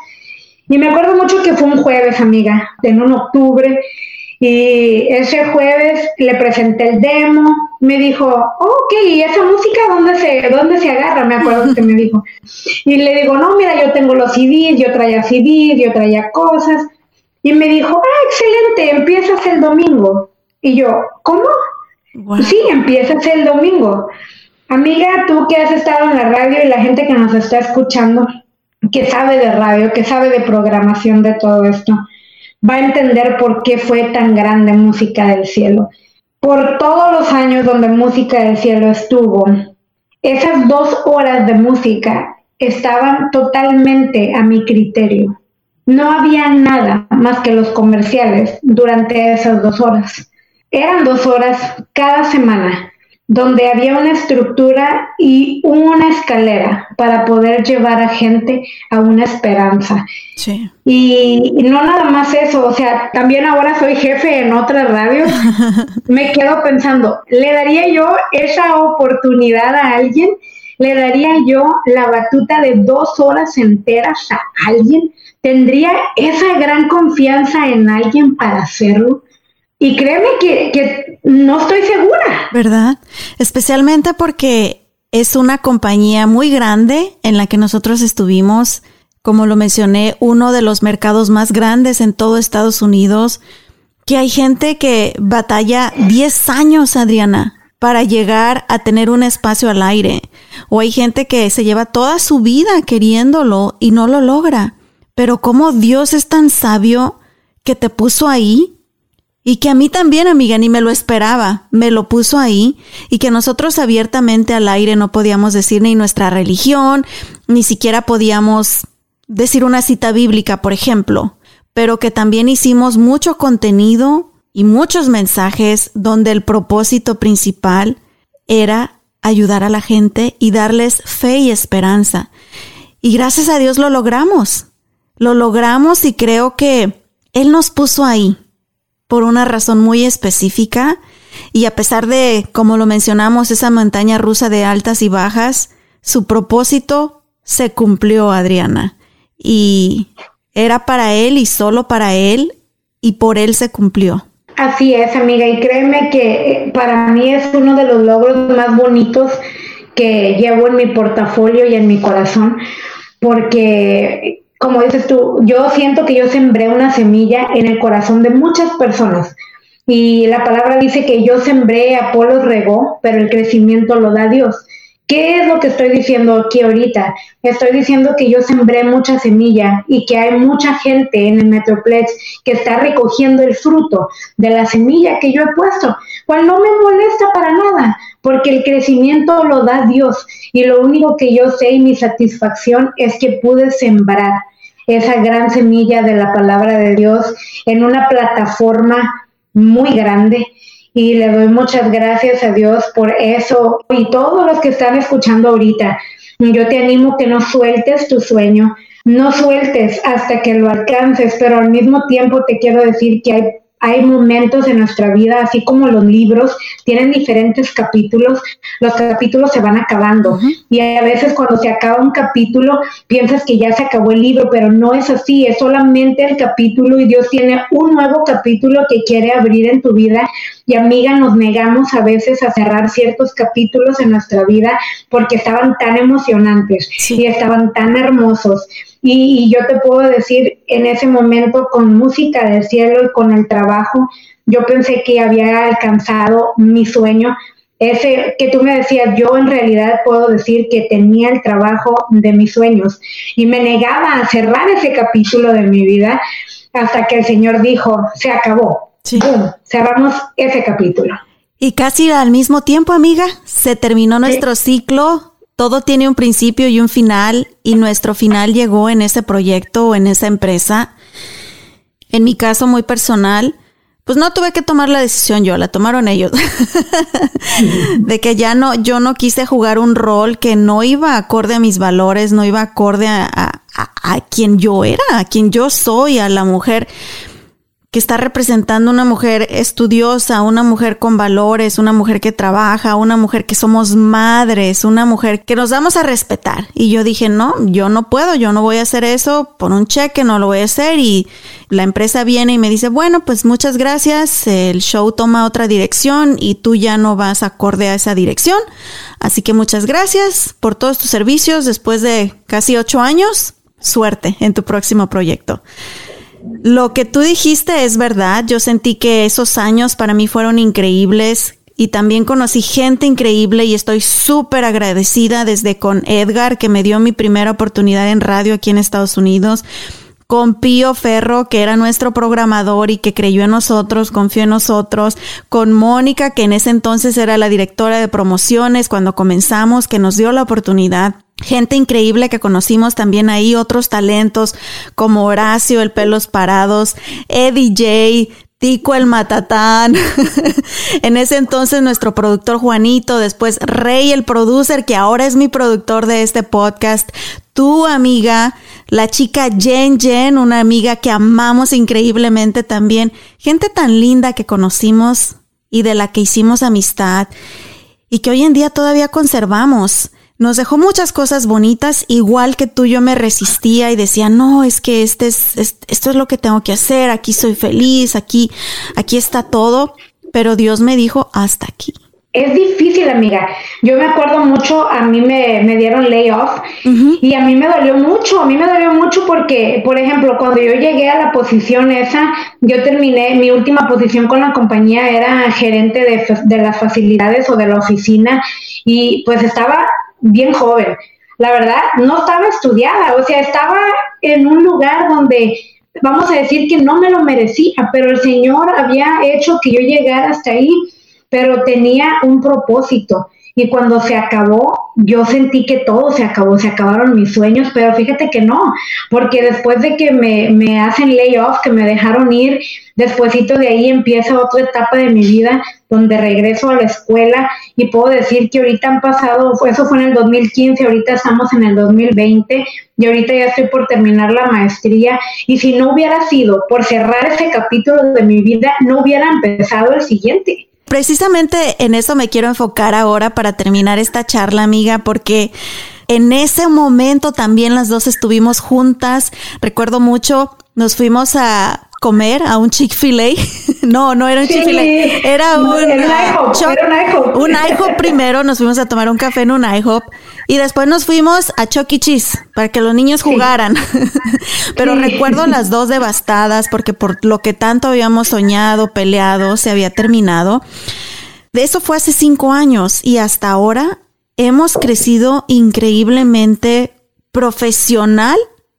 Y me acuerdo mucho que fue un jueves, amiga, en un octubre, y ese jueves le presenté el demo, me dijo, ok, ¿y esa música dónde se, dónde se agarra? Me acuerdo que me dijo. Y le digo, no, mira, yo tengo los CDs, yo traía CDs, yo traía cosas. Y me dijo, ah, excelente, empiezas el domingo. Y yo, ¿cómo? Sí, empiezas el domingo. Amiga, tú que has estado en la radio y la gente que nos está escuchando, que sabe de radio, que sabe de programación de todo esto, va a entender por qué fue tan grande Música del Cielo. Por todos los años donde Música del Cielo estuvo, esas dos horas de música estaban totalmente a mi criterio. No había nada más que los comerciales durante esas dos horas. Eran dos horas cada semana donde había una estructura y una escalera para poder llevar a gente a una esperanza. Sí. Y, no nada más eso, o sea, también ahora soy jefe en otra radio. Me quedo pensando, ¿le daría yo esa oportunidad a alguien? ¿Le daría yo la batuta de dos horas enteras a alguien? ¿Tendría esa gran confianza en alguien para hacerlo? Y créeme que, no estoy segura. ¿Verdad? Especialmente porque es una compañía muy grande en la que nosotros estuvimos, como lo mencioné, uno de los mercados más grandes en todo Estados Unidos, que hay gente que batalla 10 años, Adriana, para llegar a tener un espacio al aire. O hay gente que se lleva toda su vida queriéndolo y no lo logra. Pero como Dios es tan sabio que te puso ahí y que a mí también, amiga, ni me lo esperaba, me lo puso ahí y que nosotros abiertamente al aire no podíamos decir ni nuestra religión, ni siquiera podíamos decir una cita bíblica, por ejemplo, pero que también hicimos mucho contenido y muchos mensajes donde el propósito principal era ayudar a la gente y darles fe y esperanza. Y gracias a Dios lo logramos. Lo logramos y creo que Él nos puso ahí por una razón muy específica y a pesar de, como lo mencionamos, esa montaña rusa de altas y bajas, su propósito se cumplió, Adriana. Y era para Él y solo para Él y por Él se cumplió. Así es, amiga, y créeme que eh, para mí es uno de los logros más bonitos que llevo en mi portafolio y en mi corazón, porque como dices tú, yo siento que yo sembré una semilla en el corazón de muchas personas. Y la palabra dice que yo sembré, Apolo regó, pero el crecimiento lo da Dios. ¿Qué es lo que estoy diciendo aquí ahorita? Estoy diciendo que yo sembré mucha semilla y que hay mucha gente en el Metroplex que está recogiendo el fruto de la semilla que yo he puesto, cual no me molesta para nada, porque el crecimiento lo da Dios y lo único que yo sé y mi satisfacción es que pude sembrar esa gran semilla de la palabra de Dios en una plataforma muy grande y le doy muchas gracias a Dios por eso y todos los que están escuchando ahorita. Yo te animo que no sueltes tu sueño, no sueltes hasta que lo alcances, pero al mismo tiempo te quiero decir que hay hay momentos en nuestra vida, así como los libros tienen diferentes capítulos, los capítulos se van acabando. Y a veces cuando se acaba un capítulo, piensas que ya se acabó el libro, pero no es así, es solamente el capítulo y Dios tiene un nuevo capítulo que quiere abrir en tu vida. Y amiga, nos negamos a veces a cerrar ciertos capítulos en nuestra vida porque estaban tan emocionantes y estaban tan hermosos. Y, yo te puedo decir, en ese momento con música del cielo y con el trabajo, yo pensé que había alcanzado mi sueño. Ese que tú me decías, yo en realidad puedo decir que tenía el trabajo de mis sueños y me negaba a cerrar ese capítulo de mi vida hasta que el Señor dijo, se acabó. cerramos ese capítulo. Y casi al mismo tiempo, amiga, se terminó nuestro ciclo todo tiene un principio y un final y nuestro final llegó en ese proyecto o en esa empresa. En mi caso muy personal, pues no tuve que tomar la decisión yo, la tomaron ellos. de que ya no, yo no quise jugar un rol que no iba acorde a mis valores, no iba acorde a, a quien yo era, a quien yo soy, a la mujer que está representando una mujer estudiosa, una mujer con valores, una mujer que trabaja, una mujer que somos madres, una mujer que nos damos a respetar. Y yo dije, no, yo no puedo, yo no voy a hacer eso por un cheque, no lo voy a hacer. Y la empresa viene y me dice, bueno, pues muchas gracias, el show toma otra dirección y tú ya no vas acorde a esa dirección. Así que muchas gracias por todos tus servicios después de casi ocho años. Suerte en tu próximo proyecto. Lo que tú dijiste es verdad. Yo sentí que esos años para mí fueron increíbles y también conocí gente increíble y estoy súper agradecida desde con Edgar que me dio mi primera oportunidad en radio aquí en Estados Unidos con Pío Ferro, que era nuestro programador y que creyó en nosotros, confió en nosotros, con Mónica, que en ese entonces era la directora de promociones cuando comenzamos, que nos dio la oportunidad. Gente increíble que conocimos también ahí, otros talentos como Horacio, el pelos parados, Eddie J, Tico el Matatán. en ese entonces nuestro productor Juanito, después Rey el producer, que ahora es mi productor de este podcast. Tu amiga, la chica Jen Jen, una amiga que amamos increíblemente también. Gente tan linda que conocimos y de la que hicimos amistad y que hoy en día todavía conservamos nos dejó muchas cosas bonitas, igual que tú yo me resistía y decía, no, es que este es, esto es lo que tengo que hacer, aquí soy feliz, aquí, aquí está todo, pero Dios me dijo, hasta aquí. Es difícil, amiga. Yo me acuerdo mucho, a mí me, me dieron layoff y a mí me dolió mucho, a mí me dolió mucho porque, por ejemplo, cuando yo llegué a la posición esa, yo terminé, mi última posición con la compañía era gerente de, de las facilidades o de la oficina y pues estaba bien joven. La verdad, no estaba estudiada, o sea, estaba en un lugar donde vamos a decir que no me lo merecía, pero el Señor había hecho que yo llegara hasta ahí pero tenía un propósito. Y cuando se acabó, yo sentí que todo se acabó, se acabaron mis sueños, pero fíjate que no, porque después de que me, me hacen layoff, que me dejaron ir, despuésito de ahí empieza otra etapa de mi vida donde regreso a la escuela y puedo decir que ahorita han pasado, eso fue en el 2015, ahorita estamos en el 2020 y ahorita ya estoy por terminar la maestría y si no hubiera sido por cerrar ese capítulo de mi vida, no hubiera empezado el siguiente precisamente en eso me quiero enfocar ahora para terminar esta charla, amiga, porque en ese momento también las dos estuvimos juntas. Recuerdo mucho, nos fuimos a comer a un Chick-fil-A. no, no era un Chick-fil-A. Era un, IHOP, un IHOP. primero, nos fuimos a tomar un café en un IHOP y después nos fuimos a Chuck E. Cheese para que los niños jugaran. Pero recuerdo las dos devastadas porque por lo que tanto habíamos soñado, peleado, se había terminado. De eso fue hace cinco años y hasta ahora hemos crecido increíblemente profesional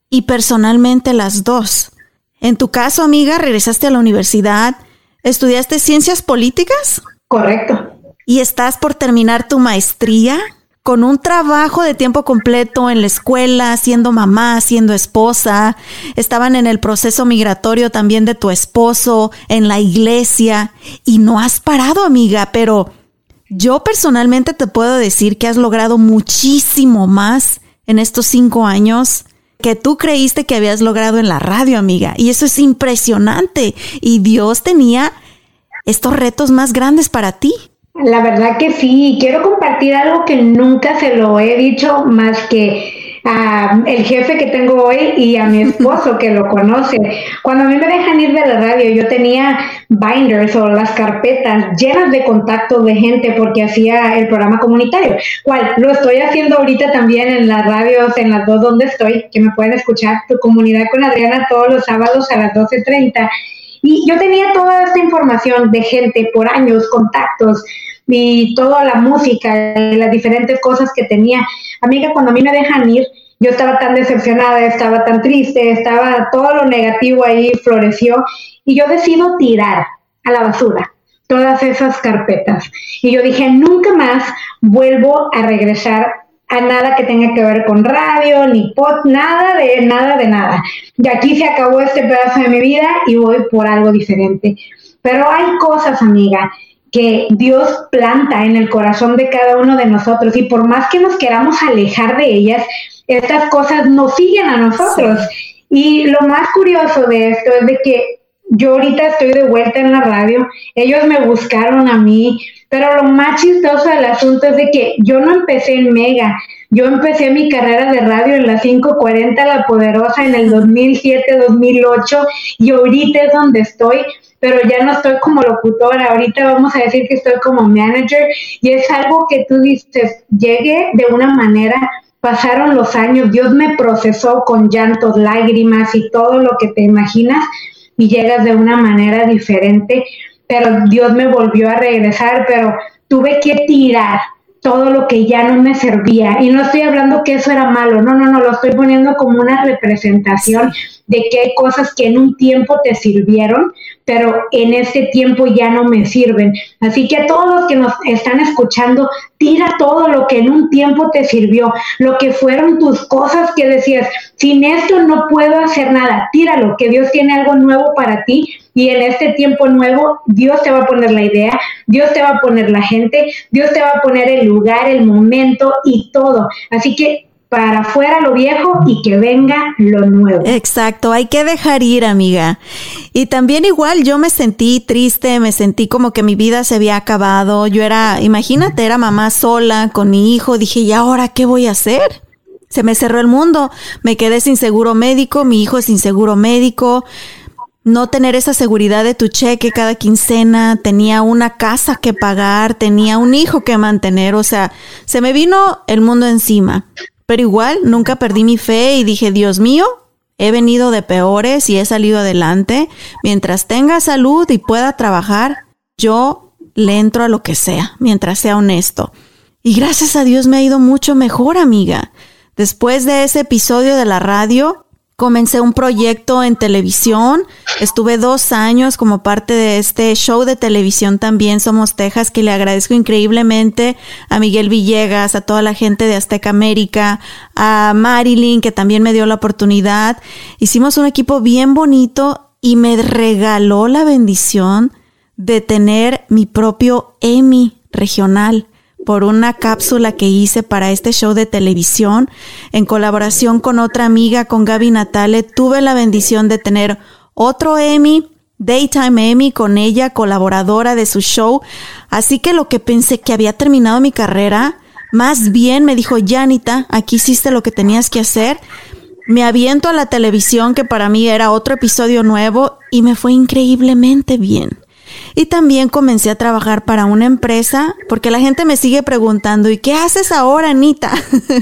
y personalmente las dos. En tu caso, amiga, regresaste a la universidad, estudiaste ciencias políticas. Correcto. Y estás por terminar tu maestría con un trabajo de tiempo completo en la escuela, siendo mamá, siendo esposa. Estaban en el proceso migratorio también de tu esposo, en la iglesia. Y no has parado, amiga, pero yo personalmente te puedo decir que has logrado muchísimo más en estos cinco años que tú creíste que habías logrado en la radio, amiga. Y eso es impresionante. Y Dios tenía estos retos más grandes para ti. La verdad que sí. Quiero compartir algo que nunca se lo he dicho más que a el jefe que tengo hoy y a mi esposo que lo conoce. Cuando a mí me dejan ir de la radio, yo tenía binders o las carpetas llenas de contactos de gente porque hacía el programa comunitario, cual lo estoy haciendo ahorita también en las radios, en las dos donde estoy, que me pueden escuchar, tu comunidad con Adriana todos los sábados a las 12.30. Y yo tenía toda esta información de gente por años, contactos, y toda la música y las diferentes cosas que tenía. Amiga, cuando a mí me dejan ir, yo estaba tan decepcionada, estaba tan triste, estaba todo lo negativo ahí floreció y yo decido tirar a la basura todas esas carpetas. Y yo dije, nunca más vuelvo a regresar a nada que tenga que ver con radio, ni pot, nada de nada de nada. Y aquí se acabó este pedazo de mi vida y voy por algo diferente. Pero hay cosas, amiga, que Dios planta en el corazón de cada uno de nosotros y por más que nos queramos alejar de ellas, estas cosas nos siguen a nosotros. Y lo más curioso de esto es de que yo ahorita estoy de vuelta en la radio, ellos me buscaron a mí, pero lo más chistoso del asunto es de que yo no empecé en Mega, yo empecé mi carrera de radio en la 540 La Poderosa en el 2007-2008 y ahorita es donde estoy pero ya no estoy como locutora, ahorita vamos a decir que estoy como manager y es algo que tú dices, llegue de una manera, pasaron los años, Dios me procesó con llantos, lágrimas y todo lo que te imaginas y llegas de una manera diferente, pero Dios me volvió a regresar, pero tuve que tirar todo lo que ya no me servía. Y no estoy hablando que eso era malo, no, no, no, lo estoy poniendo como una representación de que hay cosas que en un tiempo te sirvieron, pero en este tiempo ya no me sirven. Así que a todos los que nos están escuchando, tira todo lo que en un tiempo te sirvió, lo que fueron tus cosas que decías, sin esto no puedo hacer nada, tíralo, que Dios tiene algo nuevo para ti y en este tiempo nuevo Dios te va a poner la idea, Dios te va a poner la gente, Dios te va a poner el lugar, el momento y todo. Así que para afuera lo viejo y que venga lo nuevo. Exacto, hay que dejar ir, amiga. Y también igual yo me sentí triste, me sentí como que mi vida se había acabado. Yo era, imagínate, era mamá sola con mi hijo. Dije, ¿y ahora qué voy a hacer? Se me cerró el mundo, me quedé sin seguro médico, mi hijo sin seguro médico no tener esa seguridad de tu cheque cada quincena, tenía una casa que pagar, tenía un hijo que mantener, o sea, se me vino el mundo encima. Pero igual nunca perdí mi fe y dije, Dios mío, he venido de peores y he salido adelante. Mientras tenga salud y pueda trabajar, yo le entro a lo que sea, mientras sea honesto. Y gracias a Dios me ha ido mucho mejor, amiga. Después de ese episodio de la radio, Comencé un proyecto en televisión. Estuve dos años como parte de este show de televisión también Somos Texas, que le agradezco increíblemente a Miguel Villegas, a toda la gente de Azteca América, a Marilyn, que también me dio la oportunidad. Hicimos un equipo bien bonito y me regaló la bendición de tener mi propio Emmy regional por una cápsula que hice para este show de televisión. En colaboración con otra amiga, con Gaby Natale, tuve la bendición de tener otro Emmy, Daytime Emmy, con ella, colaboradora de su show. Así que lo que pensé que había terminado mi carrera, más bien me dijo, Janita, aquí hiciste lo que tenías que hacer. Me aviento a la televisión, que para mí era otro episodio nuevo, y me fue increíblemente bien. Y también comencé a trabajar para una empresa, porque la gente me sigue preguntando, ¿y qué haces ahora, Anita?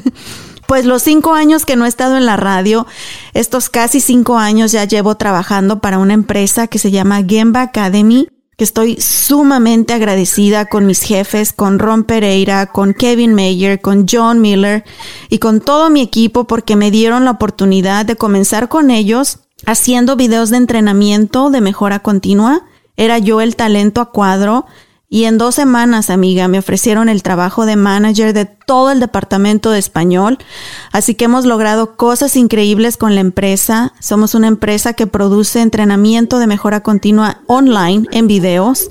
pues los cinco años que no he estado en la radio, estos casi cinco años ya llevo trabajando para una empresa que se llama Gemba Academy, que estoy sumamente agradecida con mis jefes, con Ron Pereira, con Kevin Mayer, con John Miller y con todo mi equipo porque me dieron la oportunidad de comenzar con ellos haciendo videos de entrenamiento de mejora continua era yo el talento a cuadro y en dos semanas, amiga, me ofrecieron el trabajo de manager de todo el departamento de español. Así que hemos logrado cosas increíbles con la empresa. Somos una empresa que produce entrenamiento de mejora continua online en videos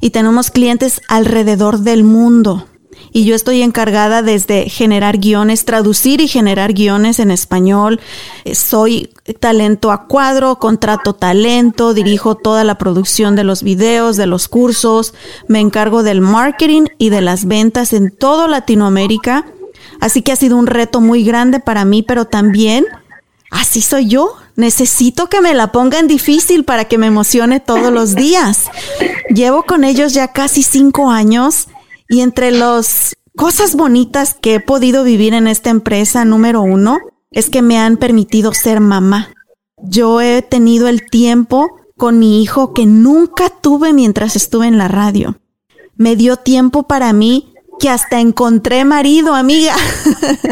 y tenemos clientes alrededor del mundo y yo estoy encargada desde generar guiones, traducir y generar guiones en español. Eh, soy talento a cuadro, contrato talento, dirijo toda la producción de los videos, de los cursos, me encargo del marketing y de las ventas en toda Latinoamérica. Así que ha sido un reto muy grande para mí, pero también así soy yo. Necesito que me la pongan difícil para que me emocione todos los días. Llevo con ellos ya casi cinco años y entre las cosas bonitas que he podido vivir en esta empresa, número uno, es que me han permitido ser mamá. Yo he tenido el tiempo con mi hijo que nunca tuve mientras estuve en la radio. Me dio tiempo para mí que hasta encontré marido, amiga.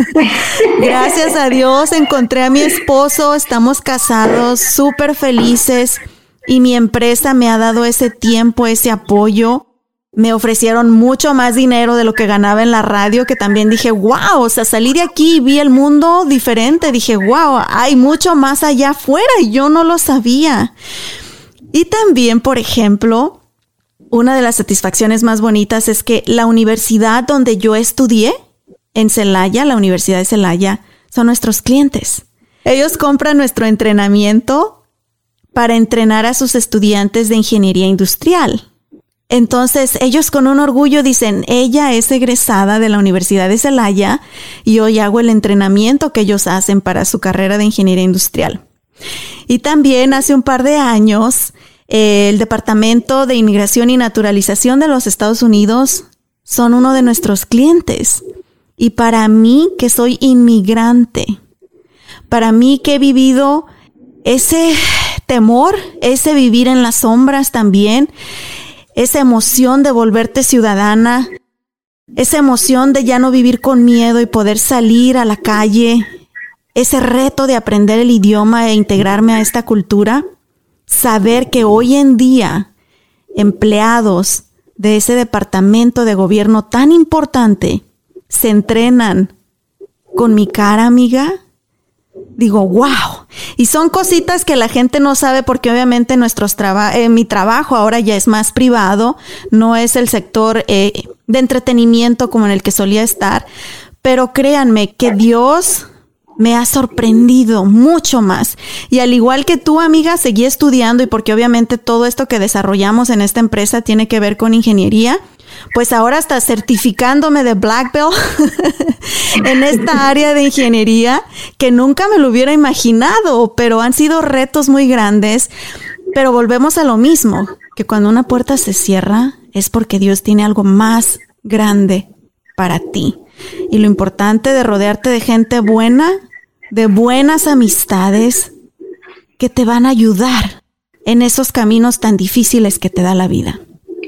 Gracias a Dios encontré a mi esposo, estamos casados, súper felices y mi empresa me ha dado ese tiempo, ese apoyo me ofrecieron mucho más dinero de lo que ganaba en la radio, que también dije, wow, o sea, salí de aquí y vi el mundo diferente. Dije, wow, hay mucho más allá afuera y yo no lo sabía. Y también, por ejemplo, una de las satisfacciones más bonitas es que la universidad donde yo estudié, en Celaya, la Universidad de Celaya, son nuestros clientes. Ellos compran nuestro entrenamiento para entrenar a sus estudiantes de ingeniería industrial. Entonces ellos con un orgullo dicen, ella es egresada de la Universidad de Celaya y hoy hago el entrenamiento que ellos hacen para su carrera de ingeniería industrial. Y también hace un par de años, el Departamento de Inmigración y Naturalización de los Estados Unidos son uno de nuestros clientes. Y para mí, que soy inmigrante, para mí que he vivido ese temor, ese vivir en las sombras también, esa emoción de volverte ciudadana, esa emoción de ya no vivir con miedo y poder salir a la calle, ese reto de aprender el idioma e integrarme a esta cultura, saber que hoy en día empleados de ese departamento de gobierno tan importante se entrenan con mi cara amiga, digo, wow. Y son cositas que la gente no sabe porque obviamente nuestros eh, mi trabajo ahora ya es más privado, no es el sector eh, de entretenimiento como en el que solía estar. Pero créanme que Dios me ha sorprendido mucho más. Y al igual que tú, amiga, seguí estudiando y porque obviamente todo esto que desarrollamos en esta empresa tiene que ver con ingeniería, pues ahora está certificándome de Black Belt en esta área de ingeniería que nunca me lo hubiera imaginado, pero han sido retos muy grandes. Pero volvemos a lo mismo, que cuando una puerta se cierra es porque Dios tiene algo más grande para ti. Y lo importante de rodearte de gente buena, de buenas amistades que te van a ayudar en esos caminos tan difíciles que te da la vida.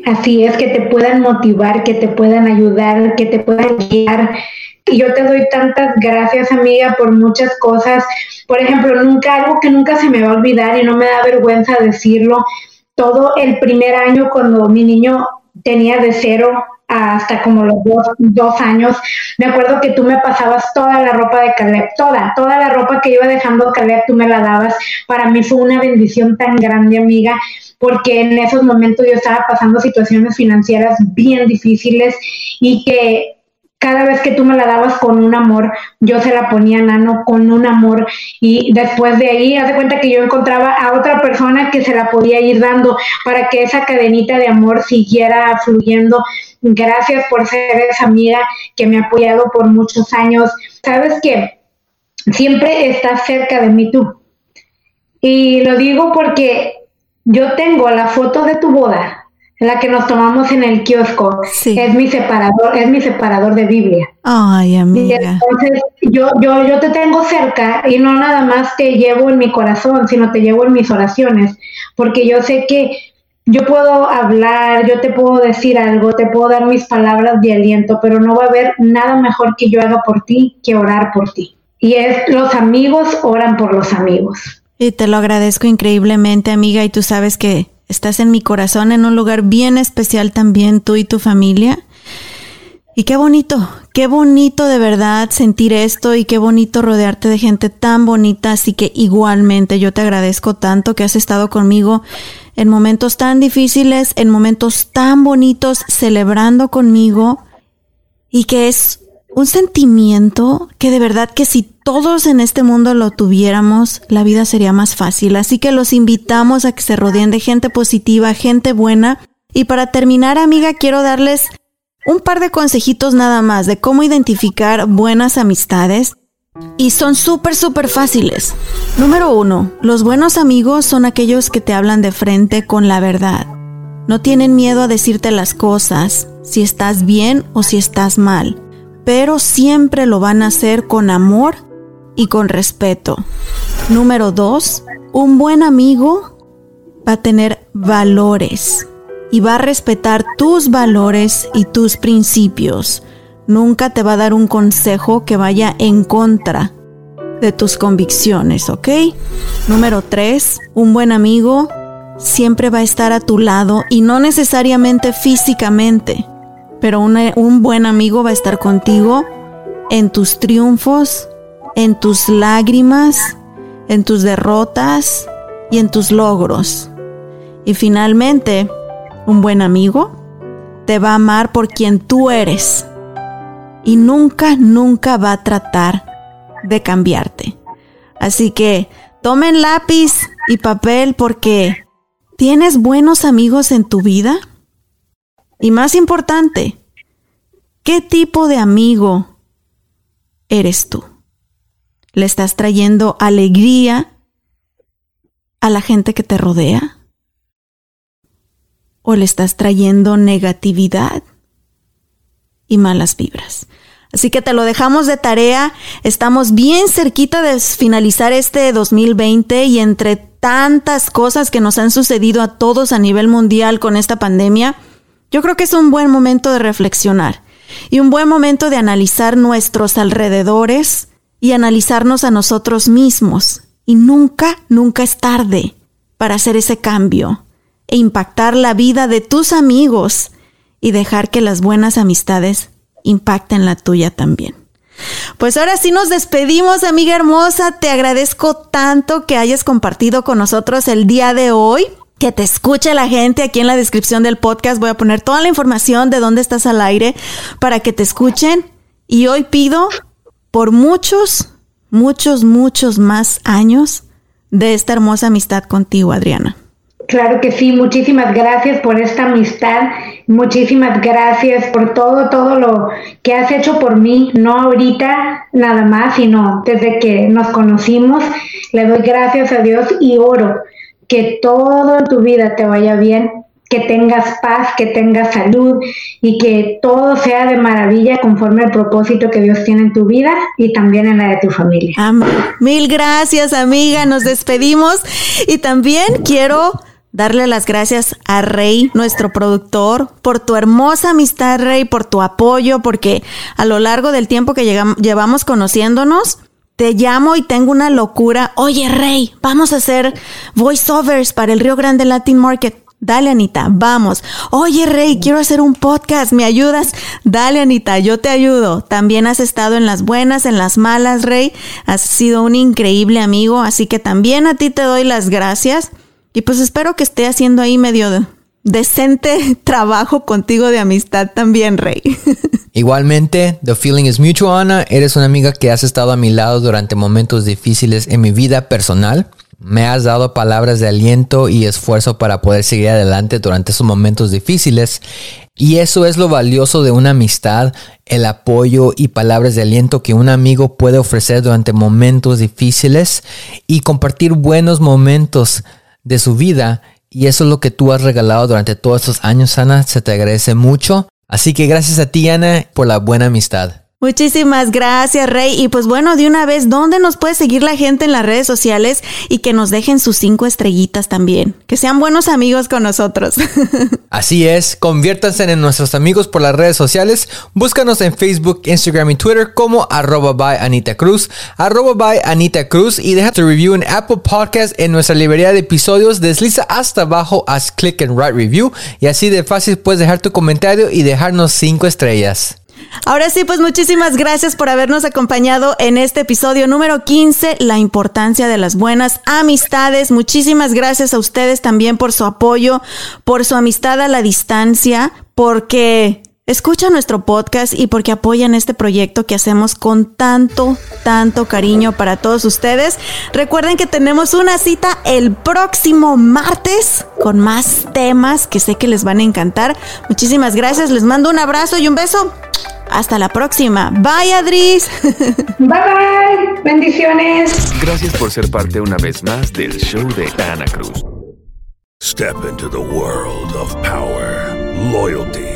Así es, que te puedan motivar, que te puedan ayudar, que te puedan guiar. Y yo te doy tantas gracias, amiga, por muchas cosas. Por ejemplo, nunca, algo que nunca se me va a olvidar y no me da vergüenza decirlo, todo el primer año cuando mi niño tenía de cero hasta como los dos, años. Me acuerdo que tú me pasabas toda la ropa de Caleb, toda, toda la ropa que iba dejando Caleb, tú me la dabas. Para mí fue una bendición tan grande, amiga, porque en esos momentos yo estaba pasando situaciones financieras bien difíciles y que cada vez que tú me la dabas con un amor, yo se la ponía nano con un amor y después de ahí, haz de cuenta que yo encontraba a otra persona que se la podía ir dando para que esa cadenita de amor siguiera fluyendo. Gracias por ser esa amiga que me ha apoyado por muchos años. Sabes que siempre estás cerca de mí tú. Y lo digo porque yo tengo la foto de tu boda la que nos tomamos en el kiosco. Es mi separador, es mi separador de Biblia. Ay, amiga. entonces yo, yo, yo te tengo cerca y no nada más te llevo en mi corazón, sino te llevo en mis oraciones, porque yo sé que yo puedo hablar, yo te puedo decir algo, te puedo dar mis palabras de aliento, pero no va a haber nada mejor que yo haga por ti que orar por ti. Y es los amigos oran por los amigos. Y te lo agradezco increíblemente, amiga, y tú sabes que Estás en mi corazón, en un lugar bien especial también, tú y tu familia. Y qué bonito, qué bonito de verdad sentir esto y qué bonito rodearte de gente tan bonita. Así que igualmente yo te agradezco tanto que has estado conmigo en momentos tan difíciles, en momentos tan bonitos, celebrando conmigo y que es un sentimiento que de verdad que si todos en este mundo lo tuviéramos, la vida sería más fácil. Así que los invitamos a que se rodeen de gente positiva, gente buena. Y para terminar, amiga, quiero darles un par de consejitos nada más de cómo identificar buenas amistades. Y son súper, súper fáciles. Número uno, los buenos amigos son aquellos que te hablan de frente con la verdad. No tienen miedo a decirte las cosas, si estás bien o si estás mal pero siempre lo van a hacer con amor y con respeto. Número dos, un buen amigo va a tener valores y va a respetar tus valores y tus principios. Nunca te va a dar un consejo que vaya en contra de tus convicciones, ¿ok? Número tres, un buen amigo siempre va a estar a tu lado y no necesariamente físicamente, pero un buen amigo va a estar contigo en tus triunfos, en tus lágrimas, en tus derrotas y en tus logros. Y finalmente, un buen amigo te va a amar por quien tú eres y nunca, nunca va a tratar de cambiarte. Así que tomen lápiz y papel porque ¿tienes buenos amigos en tu vida? Y más importante, ¿qué tipo de amigo eres tú? ¿Le estás trayendo alegría a la gente que te rodea? ¿O le estás trayendo negatividad y malas vibras? Así que te lo dejamos de tarea. Estamos bien cerquita de finalizar este 2020 y entre tantas cosas que nos han sucedido a todos a nivel mundial con esta pandemia, yo creo que es un buen momento de reflexionar y un buen momento de analizar nuestros alrededores y analizarnos a nosotros mismos. Y nunca, nunca es tarde para hacer ese cambio e impactar la vida de tus amigos y dejar que las buenas amistades impacten la tuya también. Pues ahora sí nos despedimos, amiga hermosa. Te agradezco tanto que hayas compartido con nosotros el día de hoy que te escuche la gente. Aquí en la descripción del podcast voy a poner toda la información de dónde estás al aire para que te escuchen Y hoy pido por muchos, muchos, muchos más años de esta hermosa amistad contigo, Adriana. Claro que sí, muchísimas gracias por esta amistad, muchísimas gracias por todo, todo lo que has hecho por mí, no ahorita nada más, sino desde que nos conocimos. Le doy gracias a Dios y oro que todo en tu vida te vaya bien, que tengas paz, que tengas salud y que todo sea de maravilla conforme al propósito que Dios tiene en tu vida y también en la de tu familia. Amén. Mil gracias, amiga. Nos despedimos y también quiero darle las gracias a Rey, nuestro productor, por tu hermosa amistad, Rey, por tu apoyo, porque a lo largo del tiempo que llevamos conociéndonos, te llamo y tengo una locura. Oye, Rey, vamos a hacer voiceovers para el Río Grande Latin Market. Dale, Anita, vamos. Oye, Rey, quiero hacer un podcast, ¿me ayudas? Dale, Anita, yo te ayudo. También has estado en las buenas, en las malas, Rey. Has sido un increíble amigo, así que también a ti te doy las gracias. Y pues espero que esté haciendo ahí medio decente trabajo contigo de amistad también, Rey. Igualmente, the feeling is mutual, Ana. Eres una amiga que has estado a mi lado durante momentos difíciles en mi vida personal. Me has dado palabras de aliento y esfuerzo para poder seguir adelante durante esos momentos difíciles. Y eso es lo valioso de una amistad, el apoyo y palabras de aliento que un amigo puede ofrecer durante momentos difíciles y compartir buenos momentos de su vida y eso es lo que tú has regalado durante todos estos años, Ana. Se te agradece mucho. Así que gracias a ti, Ana, por la buena amistad. Muchísimas gracias, Rey. Y pues bueno, de una vez, ¿dónde nos puede seguir la gente en las redes sociales y que nos dejen sus cinco estrellitas también? Que sean buenos amigos con nosotros. Así es, conviértanse en nuestros amigos por las redes sociales. Búscanos en Facebook, Instagram y Twitter como arroba by Anita Cruz, arroba by Anita Cruz y deja tu review en Apple Podcast en nuestra librería de episodios. Desliza hasta abajo, haz click and write review y así de fácil puedes dejar tu comentario y dejarnos cinco estrellas. Ahora sí, pues muchísimas gracias por habernos acompañado en este episodio número 15, la importancia de las buenas amistades. Muchísimas gracias a ustedes también por su apoyo, por su amistad a la distancia, porque escuchan nuestro podcast y porque apoyan este proyecto que hacemos con tanto, tanto cariño para todos ustedes. Recuerden que tenemos una cita el próximo martes con más temas que sé que les van a encantar. Muchísimas gracias, les mando un abrazo y un beso. Hasta la próxima. Bye, Adris. Bye, bye. Bendiciones. Gracias por ser parte una vez más del show de Ana Cruz. Step into the world of power, loyalty,